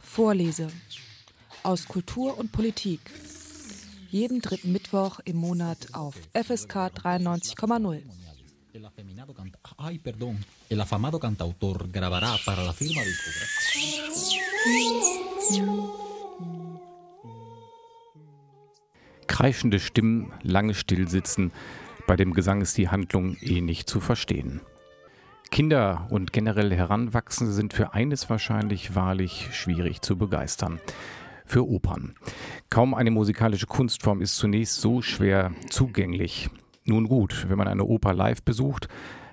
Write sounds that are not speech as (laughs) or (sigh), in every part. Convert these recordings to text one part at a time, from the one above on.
Vorlese aus Kultur und Politik. Jeden dritten Mittwoch im Monat auf FSK 93,0. El afeminado canta Ay, perdón. El afamado cantautor grabará para la firma discográfica. Kreischende Stimmen, lange Stillsitzen. Bei dem Gesang ist die Handlung eh nicht zu verstehen. Kinder und generell Heranwachsende sind für eines wahrscheinlich wahrlich schwierig zu begeistern. Für Opern. Kaum eine musikalische Kunstform ist zunächst so schwer zugänglich. Nun gut, wenn man eine Oper live besucht,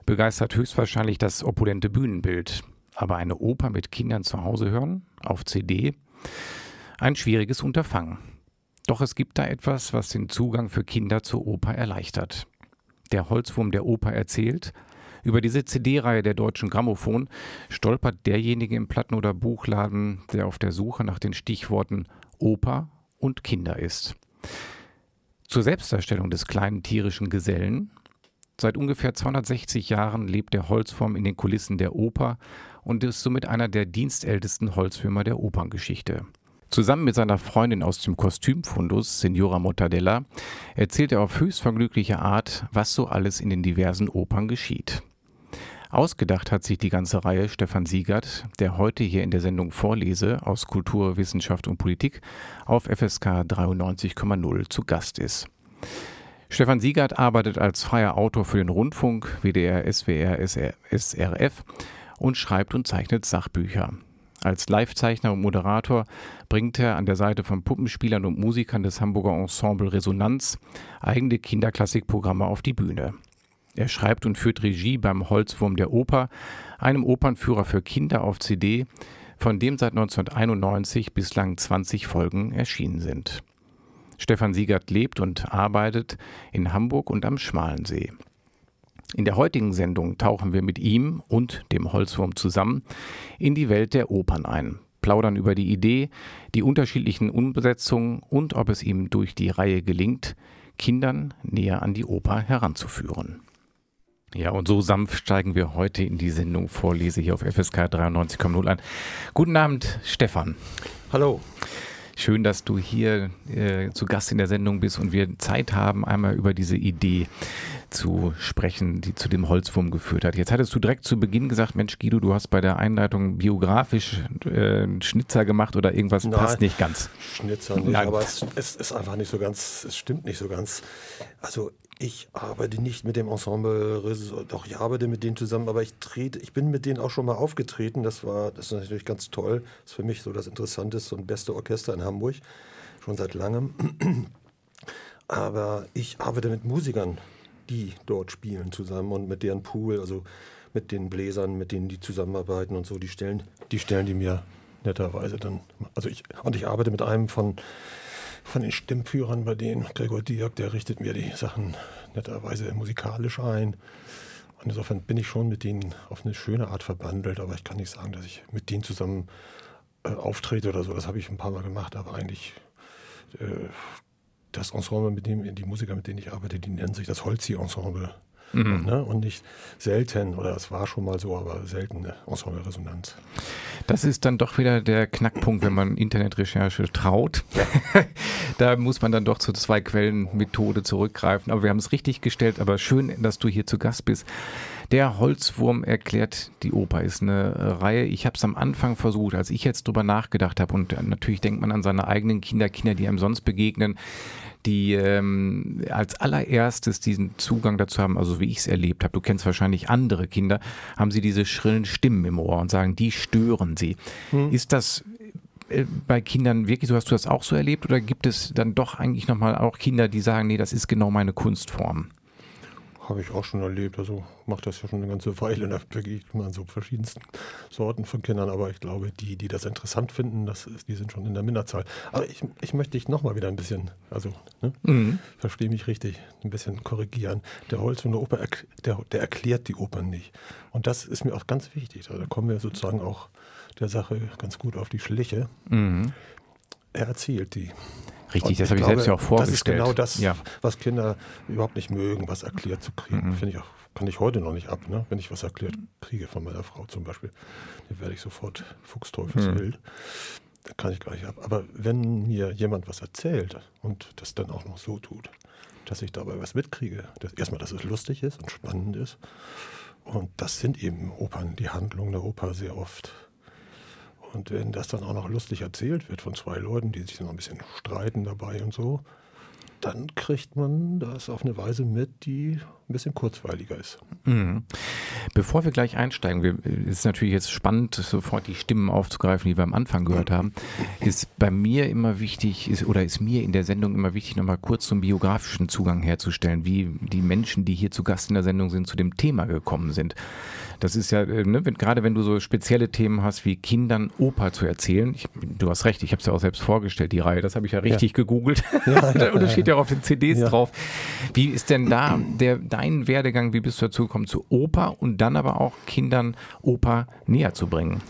begeistert höchstwahrscheinlich das opulente Bühnenbild. Aber eine Oper mit Kindern zu Hause hören, auf CD, ein schwieriges Unterfangen. Doch es gibt da etwas, was den Zugang für Kinder zur Oper erleichtert. Der Holzwurm der Oper erzählt, über diese CD-Reihe der Deutschen Grammophon stolpert derjenige im Platten- oder Buchladen, der auf der Suche nach den Stichworten Oper und Kinder ist. Zur Selbstdarstellung des kleinen tierischen Gesellen. Seit ungefähr 260 Jahren lebt der Holzform in den Kulissen der Oper und ist somit einer der dienstältesten Holzwürmer der Operngeschichte. Zusammen mit seiner Freundin aus dem Kostümfundus, Signora Mortadella, erzählt er auf höchst vergnügliche Art, was so alles in den diversen Opern geschieht. Ausgedacht hat sich die ganze Reihe Stefan Siegert, der heute hier in der Sendung Vorlese aus Kultur, Wissenschaft und Politik auf FSK 93,0 zu Gast ist. Stefan Siegert arbeitet als freier Autor für den Rundfunk, WDR, SWR, SR, SRF und schreibt und zeichnet Sachbücher. Als Livezeichner und Moderator bringt er an der Seite von Puppenspielern und Musikern des Hamburger Ensemble Resonanz eigene Kinderklassikprogramme auf die Bühne. Er schreibt und führt Regie beim Holzwurm der Oper, einem Opernführer für Kinder auf CD, von dem seit 1991 bislang 20 Folgen erschienen sind. Stefan Siegert lebt und arbeitet in Hamburg und am Schmalensee. In der heutigen Sendung tauchen wir mit ihm und dem Holzwurm zusammen in die Welt der Opern ein, plaudern über die Idee, die unterschiedlichen Umsetzungen und ob es ihm durch die Reihe gelingt, Kindern näher an die Oper heranzuführen. Ja, und so sanft steigen wir heute in die Sendung Vorlese hier auf FSK 93,0 ein. Guten Abend, Stefan. Hallo. Schön, dass du hier äh, zu Gast in der Sendung bist und wir Zeit haben, einmal über diese Idee zu sprechen, die zu dem Holzwurm geführt hat. Jetzt hattest du direkt zu Beginn gesagt, Mensch Guido, du hast bei der Einleitung biografisch äh, Schnitzer gemacht oder irgendwas Nein, passt nicht ganz. Schnitzer nicht, Nein. aber es, es ist einfach nicht so ganz, es stimmt nicht so ganz. Also ich arbeite nicht mit dem Ensemble, doch ich arbeite mit denen zusammen, aber ich trete, ich bin mit denen auch schon mal aufgetreten. Das war, das ist natürlich ganz toll. Das ist für mich so das Interessanteste und beste Orchester in Hamburg, schon seit langem. (clears throat) Aber ich arbeite mit Musikern, die dort spielen zusammen und mit deren Pool, also mit den Bläsern, mit denen die zusammenarbeiten und so, die stellen, die stellen die mir netterweise dann. Also ich und ich arbeite mit einem von von den Stimmführern bei denen, Gregor Dirk, der richtet mir die Sachen netterweise musikalisch ein. Und insofern bin ich schon mit denen auf eine schöne Art verbandelt, aber ich kann nicht sagen, dass ich mit denen zusammen äh, auftrete oder so. Das habe ich ein paar Mal gemacht, aber eigentlich äh, das Ensemble, mit dem, die Musiker, mit denen ich arbeite, die nennen sich das Holzi-Ensemble. Mhm. Ne? Und nicht selten, oder es war schon mal so, aber selten eine Ensemble-Resonanz. Das ist dann doch wieder der Knackpunkt, wenn man Internetrecherche traut. Ja. (laughs) da muss man dann doch zur Zwei-Quellen-Methode zurückgreifen. Aber wir haben es richtig gestellt, aber schön, dass du hier zu Gast bist. Der Holzwurm erklärt die Oper ist eine Reihe. Ich habe es am Anfang versucht, als ich jetzt drüber nachgedacht habe und natürlich denkt man an seine eigenen Kinder, Kinder, die einem sonst begegnen die ähm, als allererstes diesen Zugang dazu haben, also wie ich es erlebt habe, du kennst wahrscheinlich andere Kinder, haben sie diese schrillen Stimmen im Ohr und sagen, die stören sie. Hm. Ist das äh, bei Kindern wirklich so, hast du das auch so erlebt oder gibt es dann doch eigentlich nochmal auch Kinder, die sagen, nee, das ist genau meine Kunstform? Habe ich auch schon erlebt. Also macht das ja schon eine ganze Weile. Da begegnet man so verschiedensten Sorten von Kindern. Aber ich glaube, die, die das interessant finden, das ist, die sind schon in der Minderzahl. Aber ich, ich möchte dich nochmal wieder ein bisschen, also ne, mhm. verstehe mich richtig, ein bisschen korrigieren. Der Holz von der Oper, der, der erklärt die Opern nicht. Und das ist mir auch ganz wichtig. Da kommen wir sozusagen auch der Sache ganz gut auf die Schliche. Mhm. Er erzählt die. Richtig, das habe ich selbst ja auch vorgestellt. Das ist genau das, ja. was Kinder überhaupt nicht mögen, was erklärt zu kriegen. Mhm. Finde ich auch, kann ich heute noch nicht ab, ne? wenn ich was erklärt kriege von meiner Frau zum Beispiel. Dann werde ich sofort fuchsteufelswild. Mhm. Da kann ich gar nicht ab. Aber wenn mir jemand was erzählt und das dann auch noch so tut, dass ich dabei was mitkriege, dass, erstmal, dass es lustig ist und spannend ist. Und das sind eben Opern, die Handlung der Oper sehr oft. Und wenn das dann auch noch lustig erzählt wird von zwei Leuten, die sich noch ein bisschen streiten dabei und so, dann kriegt man das auf eine Weise mit, die ein bisschen kurzweiliger ist. Mhm. Bevor wir gleich einsteigen, wir, ist natürlich jetzt spannend, sofort die Stimmen aufzugreifen, die wir am Anfang gehört haben, ist bei mir immer wichtig, ist, oder ist mir in der Sendung immer wichtig, nochmal kurz zum biografischen Zugang herzustellen, wie die Menschen, die hier zu Gast in der Sendung sind, zu dem Thema gekommen sind. Das ist ja, äh, ne, wenn, gerade wenn du so spezielle Themen hast, wie Kindern Oper zu erzählen. Ich, du hast recht, ich habe es ja auch selbst vorgestellt, die Reihe. Das habe ich ja richtig ja. gegoogelt. Ja, (laughs) ja, und das steht ja auch auf den CDs drauf. Wie ist denn da der, dein Werdegang? Wie bist du dazu gekommen, zu Oper und dann aber auch Kindern Oper näher zu bringen?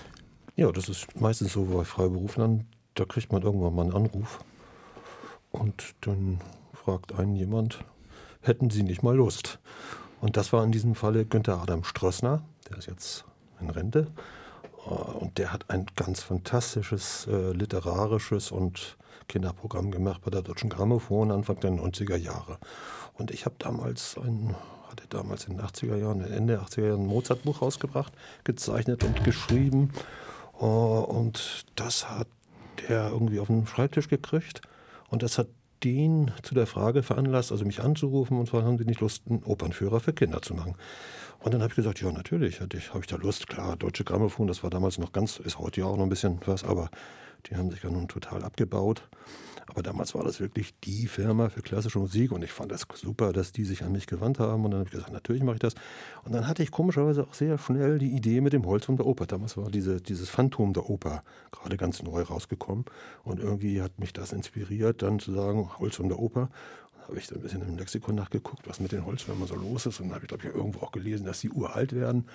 Ja, das ist meistens so bei Freiberuflern. Da kriegt man irgendwann mal einen Anruf und dann fragt einen jemand, hätten Sie nicht mal Lust? Und das war in diesem Falle Günther Adam Strössner, der ist jetzt in Rente. Äh, und der hat ein ganz fantastisches äh, literarisches und Kinderprogramm gemacht bei der Deutschen Grammophon Anfang der 90er Jahre. Und ich habe damals ein, hatte damals in den 80er Jahren, Ende der 80er Jahren ein Mozart-Buch rausgebracht, gezeichnet und geschrieben. Äh, und das hat der irgendwie auf den Schreibtisch gekriegt. Und das hat den zu der Frage veranlasst, also mich anzurufen und zwar haben sie nicht Lust, einen Opernführer für Kinder zu machen. Und dann habe ich gesagt, ja, natürlich, habe ich, hab ich da Lust. Klar, Deutsche Grammophon, das war damals noch ganz, ist heute ja auch noch ein bisschen was, aber die haben sich ja nun total abgebaut. Aber damals war das wirklich die Firma für klassische Musik und ich fand das super, dass die sich an mich gewandt haben. Und dann habe ich gesagt, natürlich mache ich das. Und dann hatte ich komischerweise auch sehr schnell die Idee mit dem Holzwurm der Oper. Damals war diese, dieses Phantom der Oper gerade ganz neu rausgekommen. Und irgendwie hat mich das inspiriert, dann zu sagen, Holzwurm der Oper habe ich dann ein bisschen im Lexikon nachgeguckt, was mit den Holzwürmern so los ist. Und dann habe ich, glaube ich, irgendwo auch gelesen, dass sie uralt werden.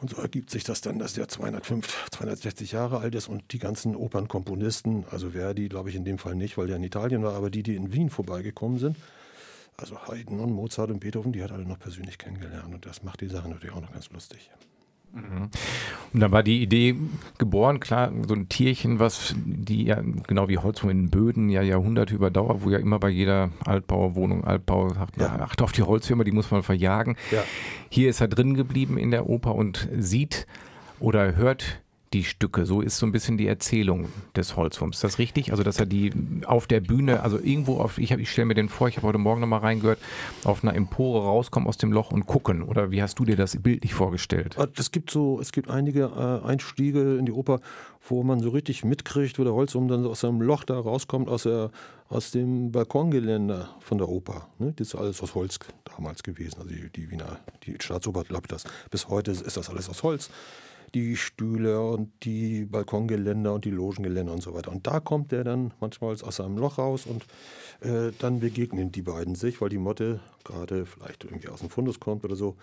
Und so ergibt sich das dann, dass der 205, 260 Jahre alt ist und die ganzen Opernkomponisten, also Verdi glaube ich in dem Fall nicht, weil der in Italien war, aber die, die in Wien vorbeigekommen sind, also Haydn und Mozart und Beethoven, die hat alle noch persönlich kennengelernt und das macht die Sache natürlich auch noch ganz lustig. Mhm. Und dann war die Idee geboren, klar, so ein Tierchen, was die ja, genau wie Holzwurm in Böden, ja Jahrhunderte überdauert, wo ja immer bei jeder Altbauwohnung, Altbau sagt, ja. achte auf die Holzwürmer, die muss man verjagen. Ja. Hier ist er drin geblieben in der Oper und sieht oder hört die Stücke. So ist so ein bisschen die Erzählung des Holzwurms. Ist das richtig? Also, dass er die auf der Bühne, also irgendwo auf, ich, ich stelle mir den vor, ich habe heute Morgen nochmal reingehört, auf einer Empore rauskommen aus dem Loch und gucken. Oder wie hast du dir das bildlich vorgestellt? Ah, es gibt so, es gibt einige äh, Einstiege in die Oper, wo man so richtig mitkriegt, wo der Holzwurm dann aus seinem Loch da rauskommt, aus, der, aus dem Balkongeländer von der Oper. Ne? Das ist alles aus Holz damals gewesen. Also die, die Wiener, die Staatsoper, glaube das. Bis heute ist das alles aus Holz die Stühle und die Balkongeländer und die Logengeländer und so weiter. Und da kommt der dann manchmal aus seinem Loch raus und äh, dann begegnen die beiden sich, weil die Motte gerade vielleicht irgendwie aus dem Fundus kommt oder so.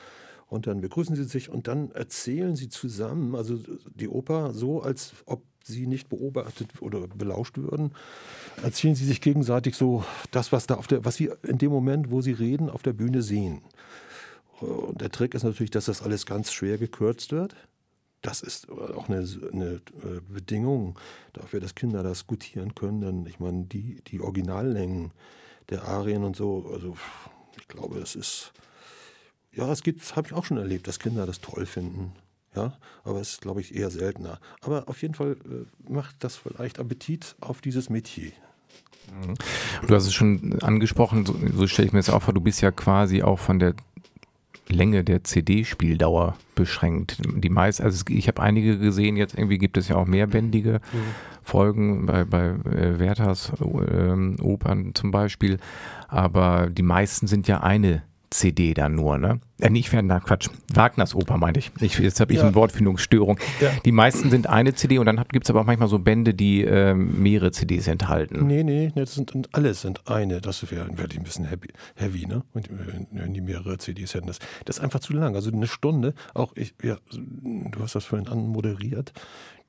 Und dann begrüßen sie sich und dann erzählen sie zusammen, also die Oper so, als ob sie nicht beobachtet oder belauscht würden, erzählen sie sich gegenseitig so das, was da auf der, was sie in dem Moment, wo sie reden, auf der Bühne sehen. Und der Trick ist natürlich, dass das alles ganz schwer gekürzt wird. Das ist auch eine, eine äh, Bedingung dafür, dass Kinder das gutieren können. Denn ich meine, die, die Originallängen der Arien und so, also ich glaube, es ist, ja, es gibt, habe ich auch schon erlebt, dass Kinder das toll finden. Ja, aber es ist, glaube ich, eher seltener. Aber auf jeden Fall äh, macht das vielleicht Appetit auf dieses Metier. Mhm. Du hast es schon angesprochen, so, so stelle ich mir das auch vor, du bist ja quasi auch von der Länge der CD-Spieldauer beschränkt. Die meist, also ich habe einige gesehen, jetzt irgendwie gibt es ja auch mehrbändige mhm. Folgen bei, bei äh, Werthers äh, Opern zum Beispiel, aber die meisten sind ja eine CD dann nur, ne? Äh, nicht Werner, Quatsch. Wagners Oper meinte ich. ich jetzt habe ich ja. eine Wortfindungsstörung. Ja. Die meisten sind eine CD und dann gibt es aber auch manchmal so Bände, die äh, mehrere CDs enthalten. Nee, nee, das sind, alles sind eine. Das wäre wär ein bisschen heavy, heavy ne? Wenn die mehrere CDs hätten. Das, das ist einfach zu lang. Also eine Stunde, auch ich, ja, du hast das vorhin anmoderiert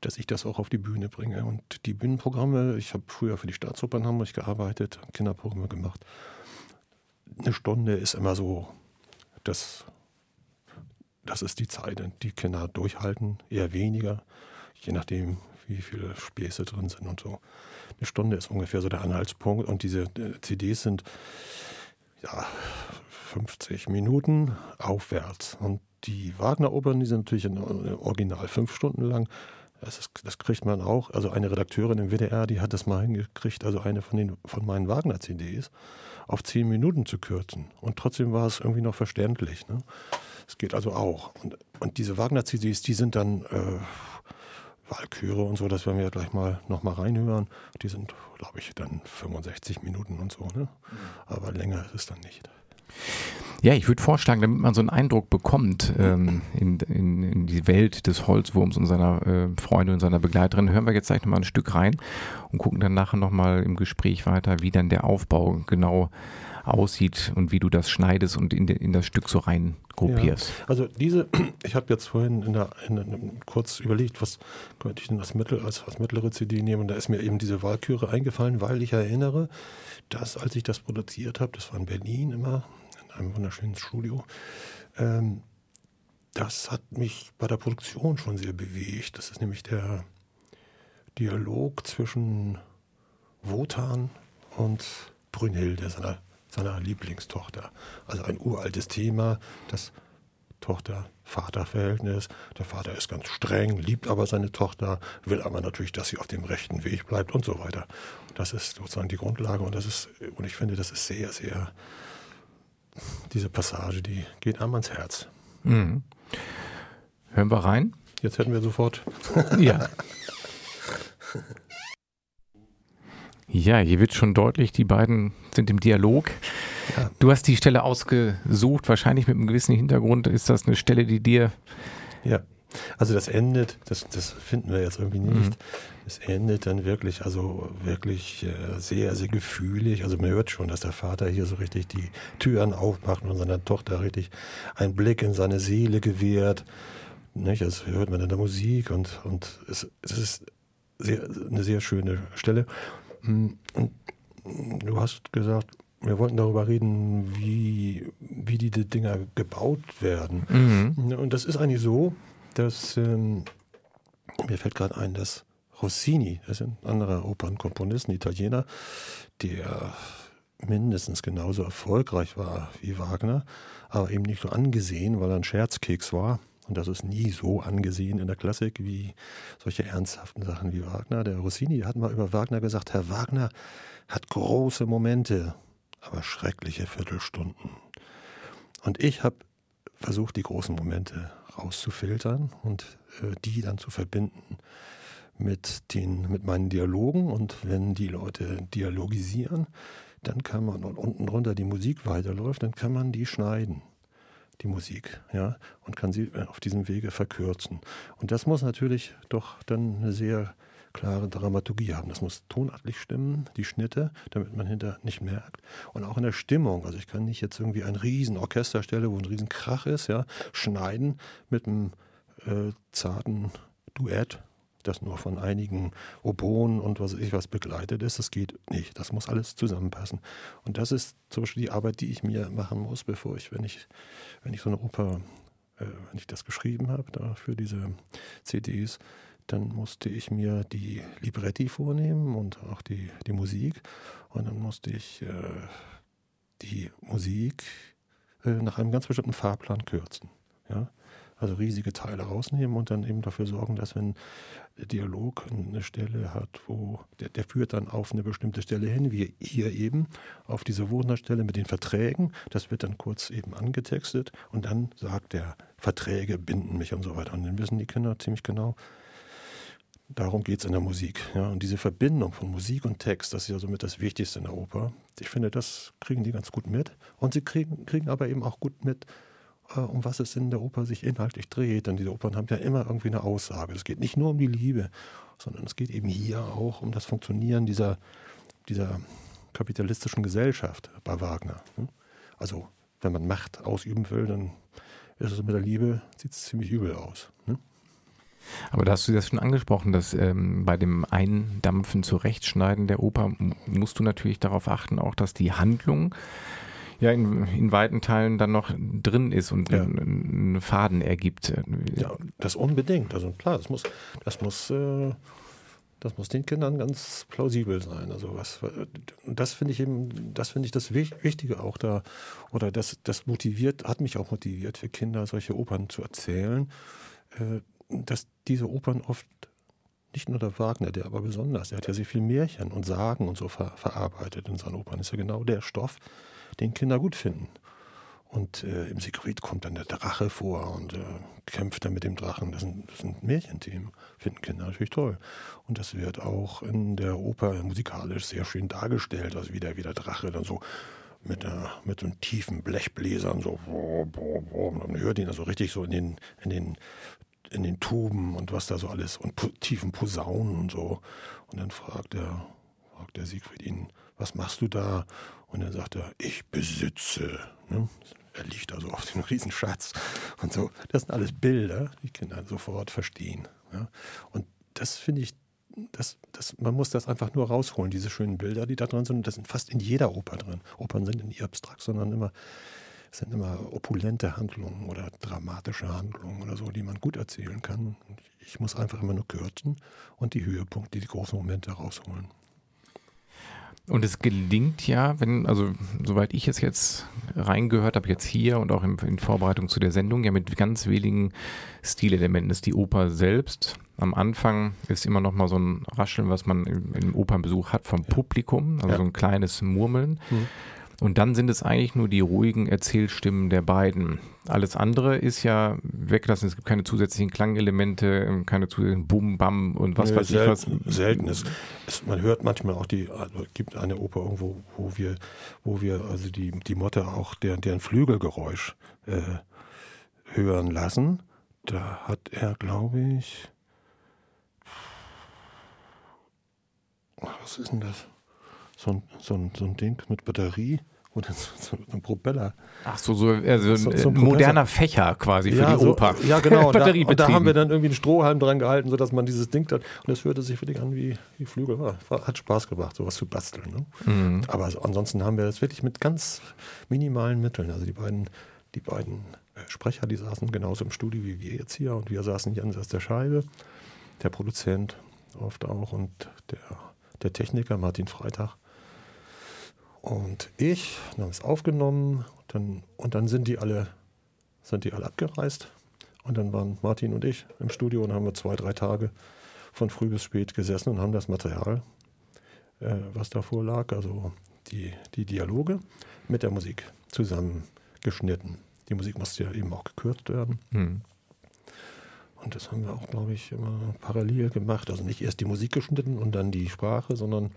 dass ich das auch auf die Bühne bringe. Und die Bühnenprogramme, ich habe früher für die Staatsoper in Hamburg gearbeitet, Kinderprogramme gemacht eine Stunde ist immer so, das, das ist die Zeit, die Kinder durchhalten, eher weniger, je nachdem, wie viele Späße drin sind und so. Eine Stunde ist ungefähr so der Anhaltspunkt und diese äh, CDs sind ja 50 Minuten aufwärts. Und die Wagner-Opern, die sind natürlich in original fünf Stunden lang. Das, ist, das, kriegt man auch. Also eine Redakteurin im WDR, die hat das mal hingekriegt, also eine von, den, von meinen Wagner-CDs auf zehn Minuten zu kürzen. Und trotzdem war es irgendwie noch verständlich. Ne? Es geht also auch. Und, und diese Wagner-CDs, die sind dann äh, Walküre und so, das werden wir gleich mal nochmal reinhören. Die sind, glaube ich, dann 65 Minuten und so. Ne? Mhm. Aber länger ist es dann nicht. Ja, ich würde vorschlagen, damit man so einen Eindruck bekommt ähm, in, in, in, die Welt des Holzwurms und seiner äh, Freunde und seiner Begleiterin, hören wir jetzt gleich nochmal ein Stück rein und gucken dann nachher nochmal im Gespräch weiter, wie dann der Aufbau genau aussieht und wie du das schneidest und in, de, in das Stück so rein gruppierst. Ja, also diese, (clears throat) ich habe jetzt vorhin in der, in der, kurz überlegt, was könnte ich denn als Mittel, als, als mittlere CD nehmen und da ist mir eben diese Wahlküre eingefallen, weil ich erinnere, dass als ich das produziert habe, das war in Berlin immer, einem wunderschönen Studio. Ähm, das hat mich bei der Produktion schon sehr bewegt. Das ist nämlich der Dialog zwischen Wotan und Brünnhilde, seiner, seiner Lieblingstochter. Also ein uraltes Thema, das Tochter-Vater-Verhältnis. Der Vater ist ganz streng, liebt aber seine Tochter, will aber natürlich, dass sie auf dem rechten Weg bleibt und so weiter. Das ist sozusagen die Grundlage und das ist, und ich finde, das ist sehr, sehr diese Passage, die geht einem ans Herz. Mhm. Hören wir rein? Jetzt hätten wir sofort. ja. (laughs) Ja, hier wird schon deutlich, die beiden sind im Dialog. Ja. Du hast die Stelle ausgesucht, wahrscheinlich mit einem gewissen Hintergrund. Ist das eine Stelle, die dir ja. Also das endet, das, das finden wir jetzt irgendwie nicht. Mhm. Es endet dann wirklich, also wirklich äh, sehr, sehr gefühlig. Also man hört schon, dass der Vater hier so richtig die Türen aufmacht und seiner Tochter richtig einen Blick in seine Seele gewährt. Nicht? Das hört man in der Musik und, und es, es ist sehr, eine sehr schöne Stelle. Du hast gesagt, wir wollten darüber reden, wie, wie die Dinger gebaut werden. Mhm. Und das ist eigentlich so, dass ähm, mir fällt gerade ein, dass Rossini, das ist ein anderer Opernkomponist, ein Italiener, der mindestens genauso erfolgreich war wie Wagner, aber eben nicht so angesehen, weil er ein Scherzkeks war. Und das ist nie so angesehen in der Klassik wie solche ernsthaften Sachen wie Wagner. Der Rossini hat mal über Wagner gesagt, Herr Wagner hat große Momente, aber schreckliche Viertelstunden. Und ich habe versucht, die großen Momente rauszufiltern und äh, die dann zu verbinden mit, den, mit meinen Dialogen. Und wenn die Leute dialogisieren, dann kann man, und unten drunter die Musik weiterläuft, dann kann man die schneiden, die Musik, ja, und kann sie äh, auf diesem Wege verkürzen. Und das muss natürlich doch dann eine sehr klare Dramaturgie haben. Das muss tonartlich stimmen, die Schnitte, damit man hinter nicht merkt. Und auch in der Stimmung. Also ich kann nicht jetzt irgendwie ein riesen Orchesterstelle, wo ein riesen Krach ist, ja, schneiden mit einem äh, zarten Duett, das nur von einigen Oboen und was ich was begleitet ist. Das geht nicht. Das muss alles zusammenpassen. Und das ist zum Beispiel die Arbeit, die ich mir machen muss, bevor ich, wenn ich, wenn ich so eine Oper, äh, wenn ich das geschrieben habe, für diese CDs, dann musste ich mir die Libretti vornehmen und auch die, die Musik. Und dann musste ich äh, die Musik äh, nach einem ganz bestimmten Fahrplan kürzen. Ja? Also riesige Teile rausnehmen und dann eben dafür sorgen, dass wenn Dialog eine Stelle hat, wo der, der führt dann auf eine bestimmte Stelle hin, wie hier eben, auf diese Wunderstelle mit den Verträgen. Das wird dann kurz eben angetextet und dann sagt der Verträge binden mich und so weiter. Und dann wissen die Kinder ziemlich genau, darum geht es in der Musik. Ja? Und diese Verbindung von Musik und Text, das ist ja somit das Wichtigste in der Oper. Ich finde, das kriegen die ganz gut mit. Und sie kriegen, kriegen aber eben auch gut mit, um was es in der Oper sich inhaltlich dreht. Denn diese Opern haben ja immer irgendwie eine Aussage. Es geht nicht nur um die Liebe, sondern es geht eben hier auch um das Funktionieren dieser, dieser kapitalistischen Gesellschaft bei Wagner. Ne? Also, wenn man Macht ausüben will, dann ist es mit der Liebe, sieht es ziemlich übel aus. Ne? Aber da hast du das schon angesprochen, dass ähm, bei dem Eindampfen, Zurechtschneiden der Oper musst du natürlich darauf achten, auch dass die Handlung ja in, in weiten Teilen dann noch drin ist und ja. einen Faden ergibt. Ja, das unbedingt. Also klar, das muss, das muss, äh, das muss den Kindern ganz plausibel sein. Also was, das finde ich eben, das finde ich das Wichtige auch da, oder das, das motiviert, hat mich auch motiviert für Kinder, solche Opern zu erzählen. Äh, dass diese Opern oft nicht nur der Wagner, der aber besonders, der hat ja sehr viel Märchen und Sagen und so ver verarbeitet in seinen Opern. Das ist ja genau der Stoff, den Kinder gut finden. Und äh, im Siegfried kommt dann der Drache vor und äh, kämpft dann mit dem Drachen. Das sind, das sind Märchenthemen, finden Kinder natürlich toll. Und das wird auch in der Oper musikalisch sehr schön dargestellt. Also wie der, wie der Drache dann so mit, der, mit so einem tiefen Blechbläsern so, und man hört ihn also richtig so in den, in den in den Tuben und was da so alles und tiefen Posaunen und so. Und dann fragt der, fragt der Siegfried ihn, was machst du da? Und dann sagt er, ich besitze. Ne? Er liegt also auf den Riesenschatz und so. Das sind alles Bilder, die Kinder sofort verstehen. Ja? Und das finde ich, das, das, man muss das einfach nur rausholen, diese schönen Bilder, die da drin sind. Das sind fast in jeder Oper drin. Opern sind nicht abstrakt, sondern immer sind immer opulente Handlungen oder dramatische Handlungen oder so, die man gut erzählen kann. Ich muss einfach immer nur kürzen und die Höhepunkte, die großen Momente rausholen. Und es gelingt ja, wenn, also soweit ich es jetzt reingehört habe, jetzt hier und auch in, in Vorbereitung zu der Sendung, ja mit ganz wenigen Stilelementen ist die Oper selbst. Am Anfang ist immer noch mal so ein Rascheln, was man im, im Opernbesuch hat vom Publikum, also ja. so ein kleines Murmeln. Mhm. Und dann sind es eigentlich nur die ruhigen Erzählstimmen der beiden. Alles andere ist ja weggelassen. Es gibt keine zusätzlichen Klangelemente, keine zusätzlichen Bum, Bam und was nee, weiß selten, ich was. Selten ist. Es, man hört manchmal auch die, also es gibt eine Oper irgendwo, wo wir, wo wir also die, die Motte auch deren, deren Flügelgeräusch äh, hören lassen. Da hat er, glaube ich, was ist denn das? So ein, so ein, so ein Ding mit Batterie oder so, so ein Propeller. Ach so, so, also so, so ein moderner Fächer quasi für ja, die Oper. ja, genau. (laughs) und, da, und da haben wir dann irgendwie einen Strohhalm dran gehalten, sodass man dieses Ding hat. Und das hörte sich wirklich an wie, wie Flügel. Hat Spaß gemacht, sowas zu basteln. Ne? Mhm. Aber ansonsten haben wir das wirklich mit ganz minimalen Mitteln. Also die beiden, die beiden äh, Sprecher, die saßen genauso im Studio wie wir jetzt hier. Und wir saßen hier an der Scheibe. Der Produzent oft auch und der, der Techniker Martin Freitag und ich, dann haben es aufgenommen dann, und dann sind die alle, sind die alle abgereist. Und dann waren Martin und ich im Studio und haben wir zwei, drei Tage von früh bis spät gesessen und haben das Material, äh, was davor lag, also die, die Dialoge mit der Musik zusammengeschnitten. Die Musik musste ja eben auch gekürzt werden. Mhm. Und das haben wir auch, glaube ich, immer parallel gemacht. Also nicht erst die Musik geschnitten und dann die Sprache, sondern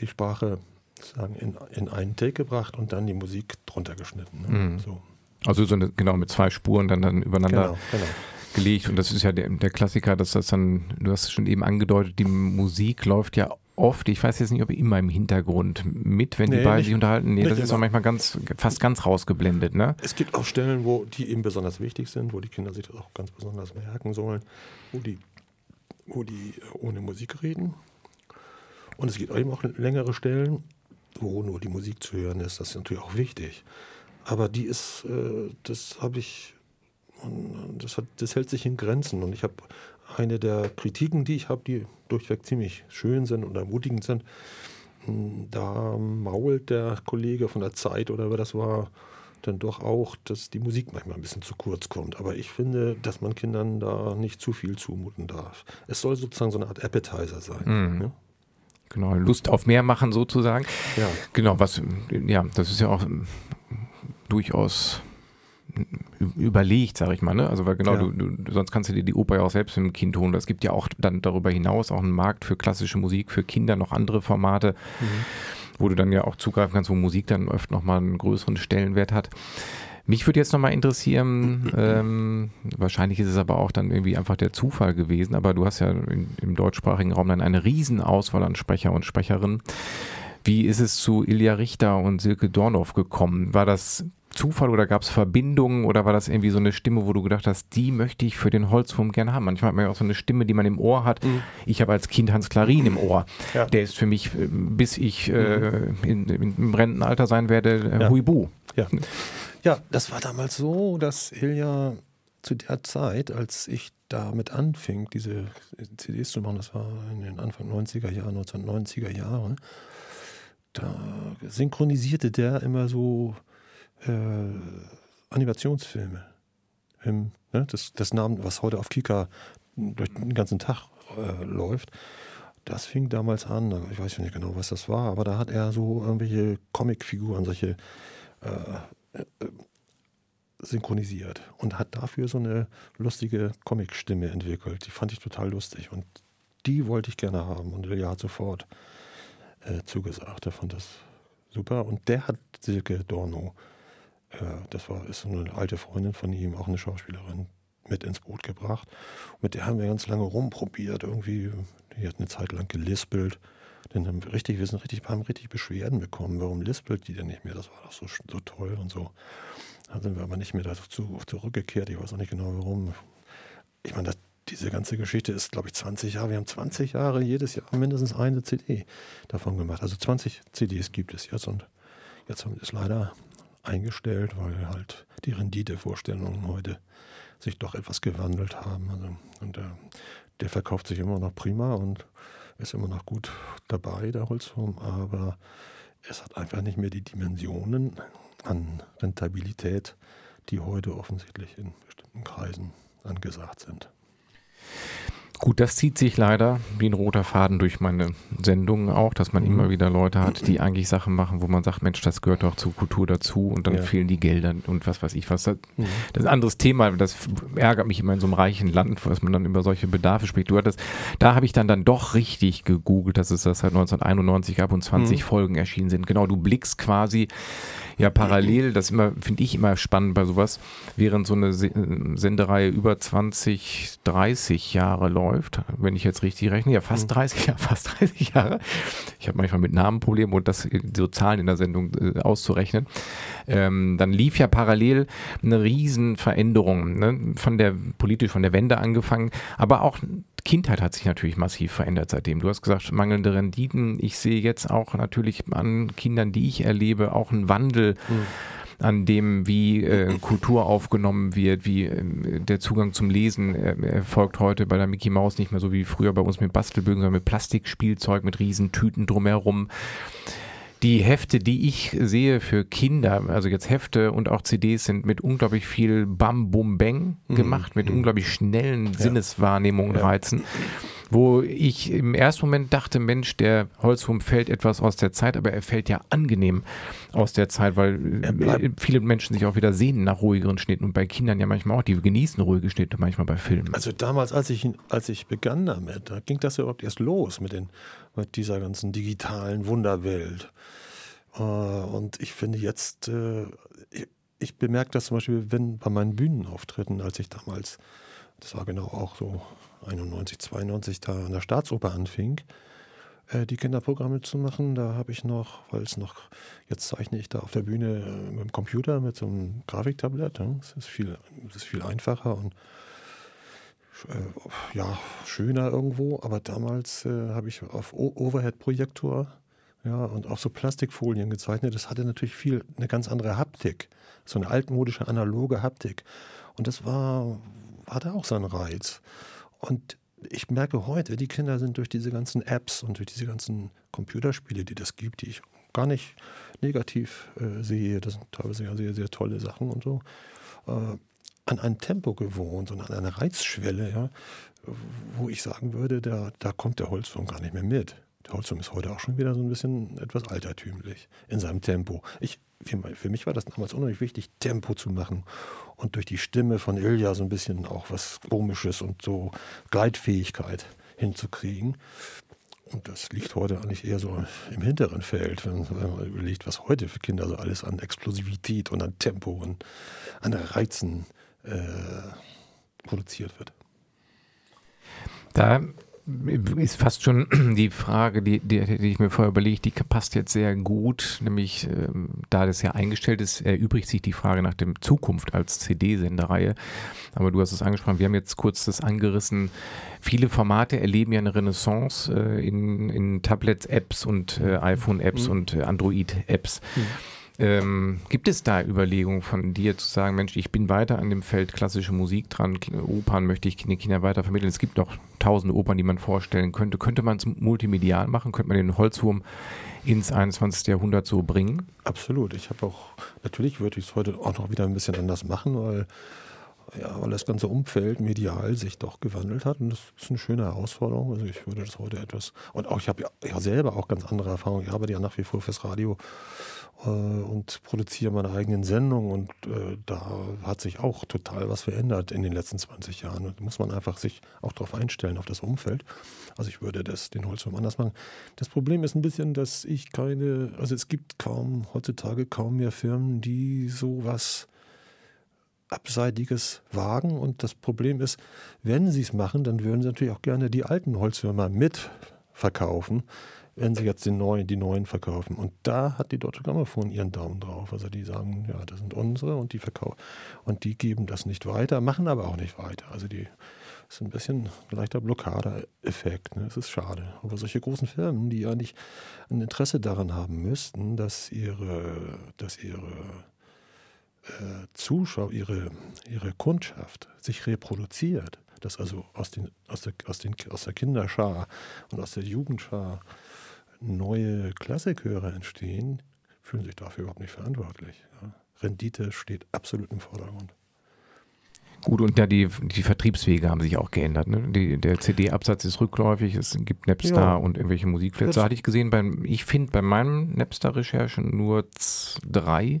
die Sprache sozusagen in, in einen Take gebracht und dann die Musik drunter geschnitten. Ne? Mhm. So. Also so eine, genau mit zwei Spuren dann, dann übereinander genau, genau. gelegt. Und das ist ja der, der Klassiker, dass das dann, du hast es schon eben angedeutet, die Musik läuft ja oft, ich weiß jetzt nicht, ob immer im Hintergrund mit, wenn nee, die beiden nicht, sich unterhalten. Nee, das ist auch manchmal ganz, fast ganz rausgeblendet, ne? Es gibt auch Stellen, wo die eben besonders wichtig sind, wo die Kinder sich das auch ganz besonders merken sollen, wo die, wo die ohne Musik reden. Und es gibt eben auch längere Stellen, wo nur die Musik zu hören ist, das ist natürlich auch wichtig. Aber die ist, äh, das habe ich, das, hat, das hält sich in Grenzen. Und ich habe eine der Kritiken, die ich habe, die durchweg ziemlich schön sind und ermutigend sind, hm, da mault der Kollege von der Zeit oder wer das war, dann doch auch, dass die Musik manchmal ein bisschen zu kurz kommt. Aber ich finde, dass man Kindern da nicht zu viel zumuten darf. Es soll sozusagen so eine Art Appetizer sein. Mhm. Ja? Genau, Lust auf mehr machen sozusagen. Ja. Genau, was, ja, das ist ja auch durchaus überlegt, sag ich mal. Ne? Also weil genau, ja. du, du, sonst kannst du dir die Oper ja auch selbst mit dem Kind holen. Es gibt ja auch dann darüber hinaus auch einen Markt für klassische Musik, für Kinder, noch andere Formate, mhm. wo du dann ja auch zugreifen kannst, wo Musik dann oft nochmal einen größeren Stellenwert hat. Mich würde jetzt nochmal interessieren, ähm, wahrscheinlich ist es aber auch dann irgendwie einfach der Zufall gewesen, aber du hast ja in, im deutschsprachigen Raum dann eine Riesenauswahl an Sprecher und Sprecherinnen. Wie ist es zu Ilja Richter und Silke Dornow gekommen? War das Zufall oder gab es Verbindungen oder war das irgendwie so eine Stimme, wo du gedacht hast, die möchte ich für den Holzwurm gerne haben? Manchmal hat man ja auch so eine Stimme, die man im Ohr hat. Mhm. Ich habe als Kind Hans Klarin im Ohr. Ja. Der ist für mich, äh, bis ich äh, in, in, im Rentenalter sein werde, äh, ja. Huibu. Ja. Ja, das war damals so, dass Ilja zu der Zeit, als ich damit anfing, diese CDs zu machen, das war in den Anfang 90er Jahren, 1990er Jahre, da synchronisierte der immer so äh, Animationsfilme. Im, ne, das, das Namen, was heute auf Kika durch den ganzen Tag äh, läuft, das fing damals an. Ich weiß nicht genau, was das war, aber da hat er so irgendwelche Comicfiguren, solche äh, synchronisiert und hat dafür so eine lustige Comicstimme entwickelt. Die fand ich total lustig und die wollte ich gerne haben und Ilja hat sofort äh, zugesagt. Er fand das super und der hat Silke Dorno das war, ist so eine alte Freundin von ihm, auch eine Schauspielerin, mit ins Boot gebracht. Mit der haben wir ganz lange rumprobiert. Irgendwie, die hat eine Zeit lang gelispelt. Haben wir richtig, wir sind richtig, haben richtig Beschwerden bekommen. Warum lispelt die denn nicht mehr? Das war doch so, so toll und so. Dann sind wir aber nicht mehr dazu zurückgekehrt. Ich weiß auch nicht genau warum. Ich meine, das, diese ganze Geschichte ist, glaube ich, 20 Jahre. Wir haben 20 Jahre jedes Jahr mindestens eine CD davon gemacht. Also 20 CDs gibt es jetzt und jetzt ist leider eingestellt, weil halt die Renditevorstellungen heute sich doch etwas gewandelt haben. Also, und der, der verkauft sich immer noch prima und ist immer noch gut dabei, der Holzwurm, aber es hat einfach nicht mehr die Dimensionen an Rentabilität, die heute offensichtlich in bestimmten Kreisen angesagt sind. Gut, das zieht sich leider wie ein roter Faden durch meine Sendungen auch, dass man mhm. immer wieder Leute hat, die (clears throat) eigentlich Sachen machen, wo man sagt, Mensch, das gehört doch zur Kultur dazu und dann ja. fehlen die Gelder und was weiß ich was. Das, mhm. das ist ein anderes Thema, das ärgert mich immer in so einem reichen Land, dass man dann über solche Bedarfe spricht. Du hattest, da habe ich dann dann doch richtig gegoogelt, dass es das seit 1991 gab und 20 mhm. Folgen erschienen sind. Genau, du blickst quasi ja parallel, das immer, finde ich immer spannend bei sowas, während so eine Sendereihe über 20, 30 Jahre läuft, wenn ich jetzt richtig rechne, ja fast 30 mhm. (laughs) Jahre, fast 30 Jahre. Ich habe manchmal mit Namen Probleme und das so Zahlen in der Sendung äh, auszurechnen. Ähm, dann lief ja parallel eine Riesenveränderung, ne? von der politisch von der Wende angefangen, aber auch Kindheit hat sich natürlich massiv verändert seitdem. Du hast gesagt, mangelnde Renditen. Ich sehe jetzt auch natürlich an Kindern, die ich erlebe, auch einen Wandel. Mhm an dem, wie äh, Kultur aufgenommen wird, wie äh, der Zugang zum Lesen äh, erfolgt heute bei der Mickey Mouse nicht mehr so wie früher bei uns mit Bastelbögen, sondern mit Plastikspielzeug, mit Riesentüten drumherum die Hefte, die ich sehe für Kinder, also jetzt Hefte und auch CDs sind mit unglaublich viel Bam Bum Bang mhm. gemacht, mit mhm. unglaublich schnellen ja. Sinneswahrnehmungen, ja. Reizen wo ich im ersten Moment dachte, Mensch, der Holzwurm fällt etwas aus der Zeit, aber er fällt ja angenehm aus der Zeit, weil äh, viele Menschen sich auch wieder sehnen nach ruhigeren Schnitten und bei Kindern ja manchmal auch, die genießen ruhige Schnitte manchmal bei Filmen. Also damals, als ich, als ich begann damit, da ging das ja überhaupt erst los mit, den, mit dieser ganzen digitalen Wunderwelt. Äh, und ich finde jetzt, äh, ich bemerke das zum Beispiel, wenn bei meinen Bühnenauftritten, als ich damals, das war genau auch so 91, 92 da an der Staatsoper anfing, äh, die Kinderprogramme zu machen. Da habe ich noch, weil es noch, jetzt zeichne ich da auf der Bühne äh, mit dem Computer, mit so einem Grafiktablett. Ja. Es ist viel, ist viel einfacher und äh, ja, schöner irgendwo. Aber damals äh, habe ich auf Overhead-Projektor ja, und auch so Plastikfolien gezeichnet. Das hatte natürlich viel, eine ganz andere Haptik. So eine altmodische, analoge Haptik. Und das war, hatte auch seinen Reiz. Und ich merke heute, die Kinder sind durch diese ganzen Apps und durch diese ganzen Computerspiele, die das gibt, die ich gar nicht negativ äh, sehe, das sind teilweise ja sehr, sehr tolle Sachen und so, äh, an ein Tempo gewohnt und an eine Reizschwelle, ja, wo ich sagen würde, da, da kommt der Holzwurm gar nicht mehr mit. Der Holzwurm ist heute auch schon wieder so ein bisschen etwas altertümlich in seinem Tempo. Ich für mich war das damals unheimlich wichtig, Tempo zu machen und durch die Stimme von Ilja so ein bisschen auch was Komisches und so Gleitfähigkeit hinzukriegen. Und das liegt heute eigentlich eher so im hinteren Feld, wenn, man überlegt, was heute für Kinder so alles an Explosivität und an Tempo und an Reizen äh, produziert wird. Da ist fast schon (clears throat) die Frage, die, die, die ich mir vorher überlegt, die passt jetzt sehr gut, nämlich ähm, da das ja eingestellt ist, erübrigt sich die Frage nach der Zukunft als CD-Sendereihe. Aber du hast es angesprochen, wir haben jetzt kurz das angerissen. Viele Formate erleben ja eine Renaissance äh, in, in Tablets, Apps und äh, iPhone-Apps mhm. und äh, Android-Apps. Mhm. Ähm, gibt es da Überlegungen von dir zu sagen, Mensch, ich bin weiter an dem Feld klassische Musik dran, Opern möchte ich den Kindern weiter vermitteln. Es gibt noch tausende Opern, die man vorstellen könnte. Könnte man es multimedial machen? Könnte man den Holzwurm ins 21. Jahrhundert so bringen? Absolut. Ich habe auch, natürlich würde ich es heute auch noch wieder ein bisschen anders machen, weil ja, weil das ganze Umfeld medial sich doch gewandelt hat und das ist eine schöne Herausforderung. Also ich würde das heute etwas und auch ich habe ja, ja, selber auch ganz andere Erfahrungen. Ich arbeite ja nach wie vor fürs Radio äh, und produziere meine eigenen Sendungen und äh, da hat sich auch total was verändert in den letzten 20 Jahren. Und da muss man einfach sich auch darauf einstellen, auf das Umfeld. Also ich würde das den Holzwurm anders machen. Das Problem ist ein bisschen, dass ich keine, also es gibt kaum heutzutage kaum mehr Firmen, die sowas Abseitiges wagen. Und das Problem ist, wenn sie es machen, dann würden sie natürlich auch gerne die alten Holzwürmer mitverkaufen, wenn sie jetzt den neuen, die neuen verkaufen. Und da hat die Deutsche Grammophon ihren Daumen drauf. Also die sagen, ja, das sind unsere und die verkaufen. Und die geben das nicht weiter, machen aber auch nicht weiter. Also die ist ein bisschen ein leichter Blockadeeffekt. Ne? Das ist schade. Aber solche großen Firmen, die eigentlich ein Interesse daran haben müssten, dass ihre, dass ihre Zuschauer, ihre, ihre Kundschaft sich reproduziert, dass also aus, den, aus, der, aus, den, aus der Kinderschar und aus der Jugendschar neue Klassikhörer entstehen, fühlen sich dafür überhaupt nicht verantwortlich. Ja. Rendite steht absolut im Vordergrund. Gut, und ja, die, die Vertriebswege haben sich auch geändert. Ne? Die, der CD-Absatz ist rückläufig, es gibt Napster ja. und irgendwelche Musikplätze. hatte ich gesehen, beim, ich finde bei meinen Napster-Recherchen nur drei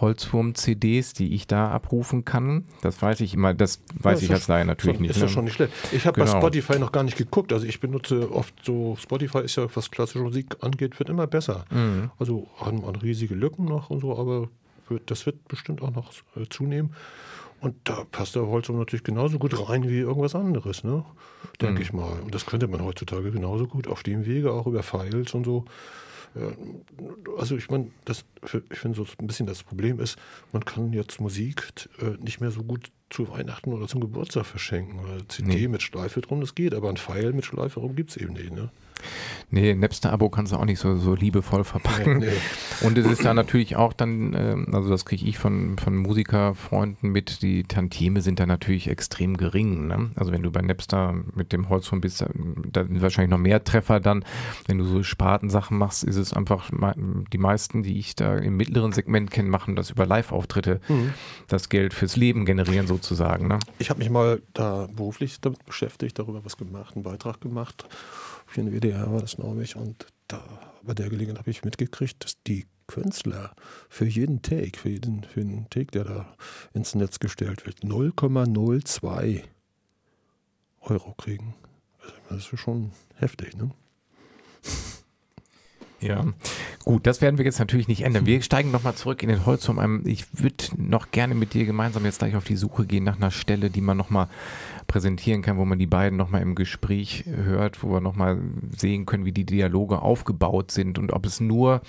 Holzwurm-CDs, die ich da abrufen kann. Das weiß ich immer, das weiß ja, ich als Laie natürlich schon, nicht. Ist ja ne? schon nicht schlecht. Ich habe genau. bei Spotify noch gar nicht geguckt. Also ich benutze oft so, Spotify ist ja, was klassische Musik angeht, wird immer besser. Mhm. Also haben, haben riesige Lücken noch und so, aber wird, das wird bestimmt auch noch äh, zunehmen. Und da passt der Holzwurm natürlich genauso gut rein wie irgendwas anderes, ne? Denke mhm. ich mal. Und das könnte man heutzutage genauso gut auf dem Wege, auch über Files und so also ich meine, ich finde so ein bisschen das Problem ist, man kann jetzt Musik äh, nicht mehr so gut zu Weihnachten oder zum Geburtstag verschenken. CD nee. mit Schleife drum, das geht, aber ein Pfeil mit Schleife drum gibt es eben nicht. Ne? Nee, Napster-Abo kannst du auch nicht so, so liebevoll verpacken. Nee, nee. Und es ist da natürlich auch dann, äh, also das kriege ich von, von Musikerfreunden mit, die Tantieme sind da natürlich extrem gering. Ne? Also wenn du bei Napster mit dem Holzfond bist, da sind wahrscheinlich noch mehr Treffer dann. Wenn du so Spartensachen machst, ist es einfach, die meisten, die ich da im mittleren Segment kenne, machen das über Live-Auftritte, mhm. das Geld fürs Leben generieren sozusagen. Ne? Ich habe mich mal da beruflich damit beschäftigt, darüber was gemacht, einen Beitrag gemacht den WDR war das, glaube ich. Und da bei der Gelegenheit habe ich mitgekriegt, dass die Künstler für jeden Take, für jeden, für jeden Take, der da ins Netz gestellt wird, 0,02 Euro kriegen. Das ist schon heftig, ne? Ja, gut, das werden wir jetzt natürlich nicht ändern. Wir steigen nochmal zurück in den Holzturm. Ich würde noch gerne mit dir gemeinsam jetzt gleich auf die Suche gehen nach einer Stelle, die man nochmal präsentieren kann, wo man die beiden nochmal im Gespräch hört, wo wir nochmal sehen können, wie die Dialoge aufgebaut sind und ob es nur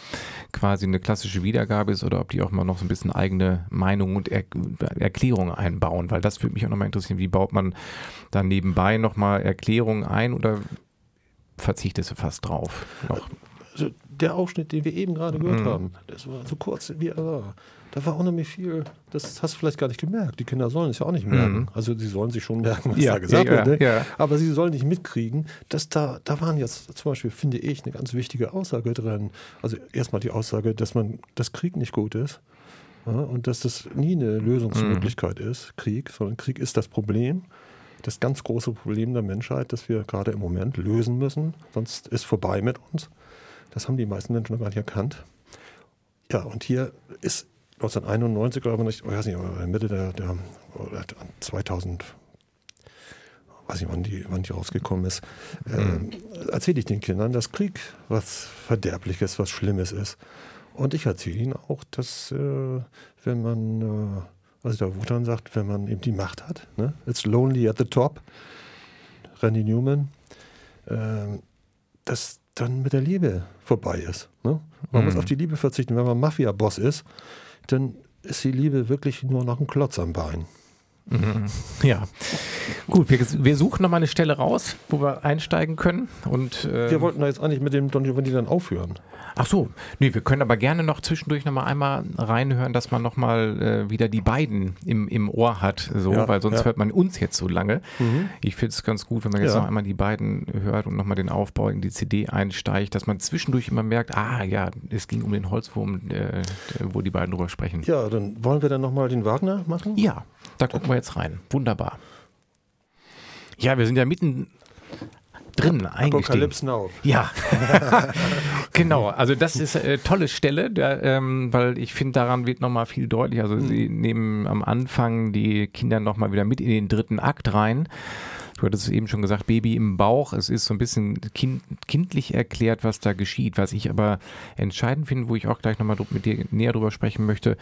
quasi eine klassische Wiedergabe ist oder ob die auch mal noch so ein bisschen eigene Meinung und er Erklärungen einbauen, weil das würde mich auch nochmal interessieren, wie baut man da nebenbei nochmal Erklärungen ein oder verzichtest du fast drauf? Noch? Also der Ausschnitt, den wir eben gerade gehört mhm. haben, das war so kurz, wie er war. Da war auch noch viel, das hast du vielleicht gar nicht gemerkt. Die Kinder sollen es ja auch nicht merken. Mhm. Also sie sollen sich schon merken, was ja, da gesagt ja, wird. Ne? Ja. Aber sie sollen nicht mitkriegen, dass da, da waren jetzt zum Beispiel, finde ich, eine ganz wichtige Aussage drin. Also erstmal die Aussage, dass man, dass Krieg nicht gut ist. Und dass das nie eine Lösungsmöglichkeit mhm. ist, Krieg, sondern Krieg ist das Problem das ganz große Problem der Menschheit, das wir gerade im Moment lösen müssen. Sonst ist vorbei mit uns. Das haben die meisten Menschen noch gar nicht erkannt. Ja, und hier ist 1991, glaube ich, ich weiß nicht, Mitte der, der 2000, weiß nicht, wann die, wann die rausgekommen ist, mhm. äh, erzähle ich den Kindern, dass Krieg was Verderbliches, was Schlimmes ist. Und ich erzähle ihnen auch, dass äh, wenn man, äh, also der Wotan sagt, wenn man eben die Macht hat, ne? it's lonely at the top, Randy Newman, äh, dass dann mit der Liebe vorbei ist. Ne? Man mhm. muss auf die Liebe verzichten. Wenn man Mafia-Boss ist, dann ist die Liebe wirklich nur noch ein Klotz am Bein. Mhm. Ja, gut, wir, wir suchen nochmal eine Stelle raus, wo wir einsteigen können. Und, äh wir wollten da jetzt eigentlich mit dem Don Giovanni dann aufhören. Ach so, nee, wir können aber gerne noch zwischendurch nochmal einmal reinhören, dass man nochmal äh, wieder die beiden im, im Ohr hat, so, ja, weil sonst ja. hört man uns jetzt so lange. Mhm. Ich finde es ganz gut, wenn man jetzt ja. noch einmal die beiden hört und nochmal den Aufbau in die CD einsteigt, dass man zwischendurch immer merkt, ah ja, es ging um den Holzwurm, äh, wo die beiden drüber sprechen. Ja, dann wollen wir dann nochmal den Wagner machen? Ja, da gucken wir jetzt rein. Wunderbar. Ja, wir sind ja mitten drin Apocalypse Now. Ja, (laughs) genau. Also das ist eine äh, tolle Stelle, der, ähm, weil ich finde, daran wird nochmal viel deutlicher. Also mhm. sie nehmen am Anfang die Kinder nochmal wieder mit in den dritten Akt rein. Du hattest eben schon gesagt, Baby im Bauch. Es ist so ein bisschen kind, kindlich erklärt, was da geschieht. Was ich aber entscheidend finde, wo ich auch gleich nochmal mit dir näher drüber sprechen möchte.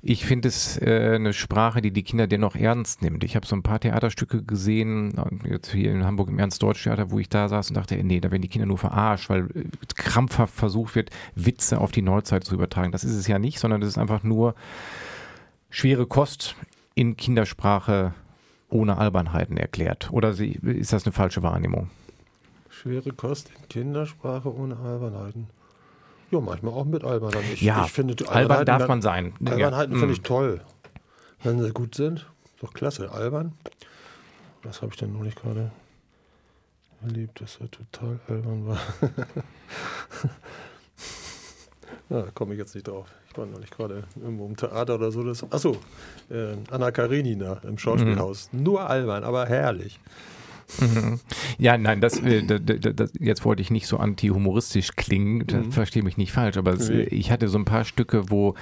Ich finde es äh, eine Sprache, die die Kinder dennoch ernst nimmt. Ich habe so ein paar Theaterstücke gesehen, jetzt hier in Hamburg im Ernst-Deutsch-Theater, wo ich da saß und dachte, nee, da werden die Kinder nur verarscht, weil äh, krampfhaft versucht wird, Witze auf die Neuzeit zu übertragen. Das ist es ja nicht, sondern das ist einfach nur schwere Kost in Kindersprache ohne Albernheiten erklärt. Oder sie, ist das eine falsche Wahrnehmung? Schwere Kost in Kindersprache ohne Albernheiten. Ja, manchmal auch mit Albernheiten. Ich, ja, ich finde, albern darf man sein. Albernheiten ja. finde ich mm. toll. Wenn sie gut sind, ist doch klasse. Albern. Was habe ich denn noch nicht gerade erlebt, dass er total albern war? ja, (laughs) da komme ich jetzt nicht drauf ich war noch nicht gerade irgendwo im Theater oder so. Das, achso, äh, Anna Karenina im Schauspielhaus. Mhm. Nur albern, aber herrlich. Mhm. Ja, nein, das, äh, das, das, jetzt wollte ich nicht so anti-humoristisch klingen, mhm. verstehe mich nicht falsch, aber es, ich hatte so ein paar Stücke, wo,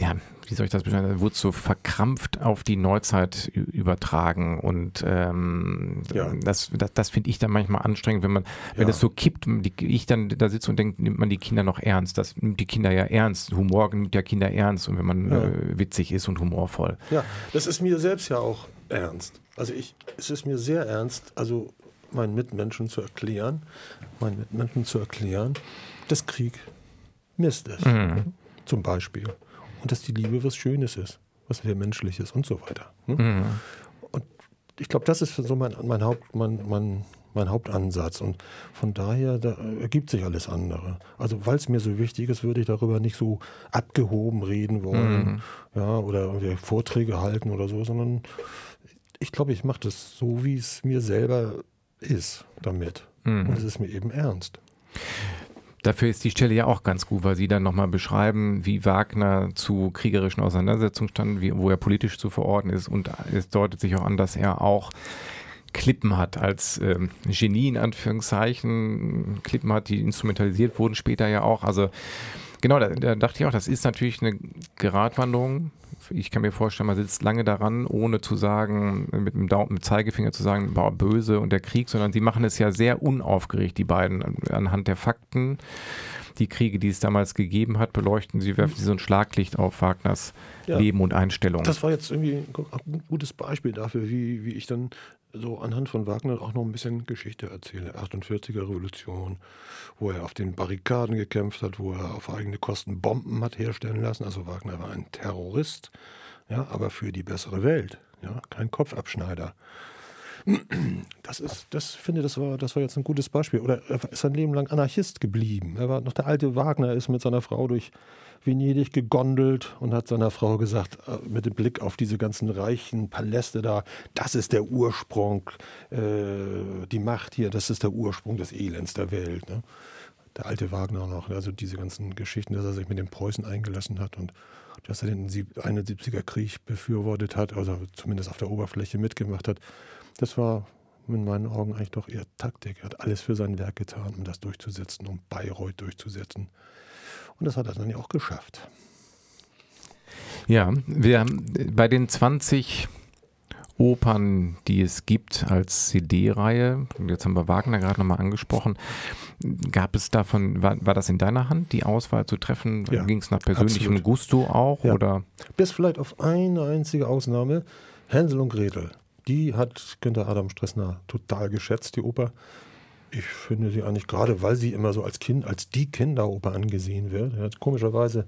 ja, wie soll ich das beschreiben, wurde so verkrampft auf die Neuzeit übertragen und ähm, ja. das, das, das finde ich dann manchmal anstrengend, wenn man, wenn ja. es so kippt, die, ich dann da sitze und denke, nimmt man die Kinder noch ernst, das nimmt die Kinder ja ernst, Humor nimmt ja Kinder ernst und wenn man ja. äh, witzig ist und humorvoll. Ja, das ist mir selbst ja auch ernst. Also ich, es ist mir sehr ernst, also meinen Mitmenschen zu erklären, meinen Mitmenschen zu erklären, dass Krieg Mist ist. Mhm. Zum Beispiel und dass die Liebe was Schönes ist, was sehr Menschliches und so weiter. Ne? Mhm. Und ich glaube, das ist so mein, mein, Haupt, mein, mein, mein Hauptansatz. Und von daher da ergibt sich alles andere. Also weil es mir so wichtig ist, würde ich darüber nicht so abgehoben reden wollen mhm. ja, oder Vorträge halten oder so, sondern ich glaube, ich mache das so, wie es mir selber ist damit. Mhm. Und es ist mir eben ernst. Dafür ist die Stelle ja auch ganz gut, weil sie dann nochmal beschreiben, wie Wagner zu kriegerischen Auseinandersetzungen stand, wie, wo er politisch zu verorten ist. Und es deutet sich auch an, dass er auch Klippen hat als ähm, Genie in Anführungszeichen. Klippen hat, die instrumentalisiert wurden später ja auch. Also genau, da, da dachte ich auch, das ist natürlich eine Geradwanderung ich kann mir vorstellen, man sitzt lange daran, ohne zu sagen, mit dem Daumen, mit Zeigefinger zu sagen, boah, böse und der Krieg, sondern sie machen es ja sehr unaufgeregt, die beiden, anhand der Fakten. Die Kriege, die es damals gegeben hat, beleuchten sie, werfen sie so ein Schlaglicht auf Wagners ja, Leben und Einstellung. Das war jetzt irgendwie ein gutes Beispiel dafür, wie, wie ich dann so anhand von Wagner auch noch ein bisschen Geschichte erzähle. 48er Revolution, wo er auf den Barrikaden gekämpft hat, wo er auf eigene Kosten Bomben hat herstellen lassen. Also Wagner war ein Terrorist, ja, aber für die bessere Welt, ja, kein Kopfabschneider. (clears throat) Das ist, das finde, das war, das war jetzt ein gutes Beispiel. Oder er ist sein Leben lang Anarchist geblieben. Er war noch der alte Wagner, ist mit seiner Frau durch Venedig gegondelt und hat seiner Frau gesagt, äh, mit dem Blick auf diese ganzen reichen Paläste da, das ist der Ursprung, äh, die Macht hier, das ist der Ursprung des Elends der Welt. Ne? Der alte Wagner noch, also diese ganzen Geschichten, dass er sich mit den Preußen eingelassen hat und dass er den 71er Krieg befürwortet hat, also zumindest auf der Oberfläche mitgemacht hat. Das war in meinen Augen eigentlich doch eher Taktik. Er hat alles für sein Werk getan, um das durchzusetzen, um Bayreuth durchzusetzen. Und das hat er dann ja auch geschafft. Ja, wir haben bei den 20 Opern, die es gibt als CD-Reihe, jetzt haben wir Wagner gerade nochmal angesprochen, gab es davon, war, war das in deiner Hand, die Auswahl zu treffen? Ja, Ging es nach persönlichem absolut. Gusto auch? Ja. Oder? Bis vielleicht auf eine einzige Ausnahme, Hänsel und Gretel. Die hat Günther Adam Stressner total geschätzt, die Oper. Ich finde sie eigentlich gerade, weil sie immer so als Kind, als die Kinderoper angesehen wird. Ja, komischerweise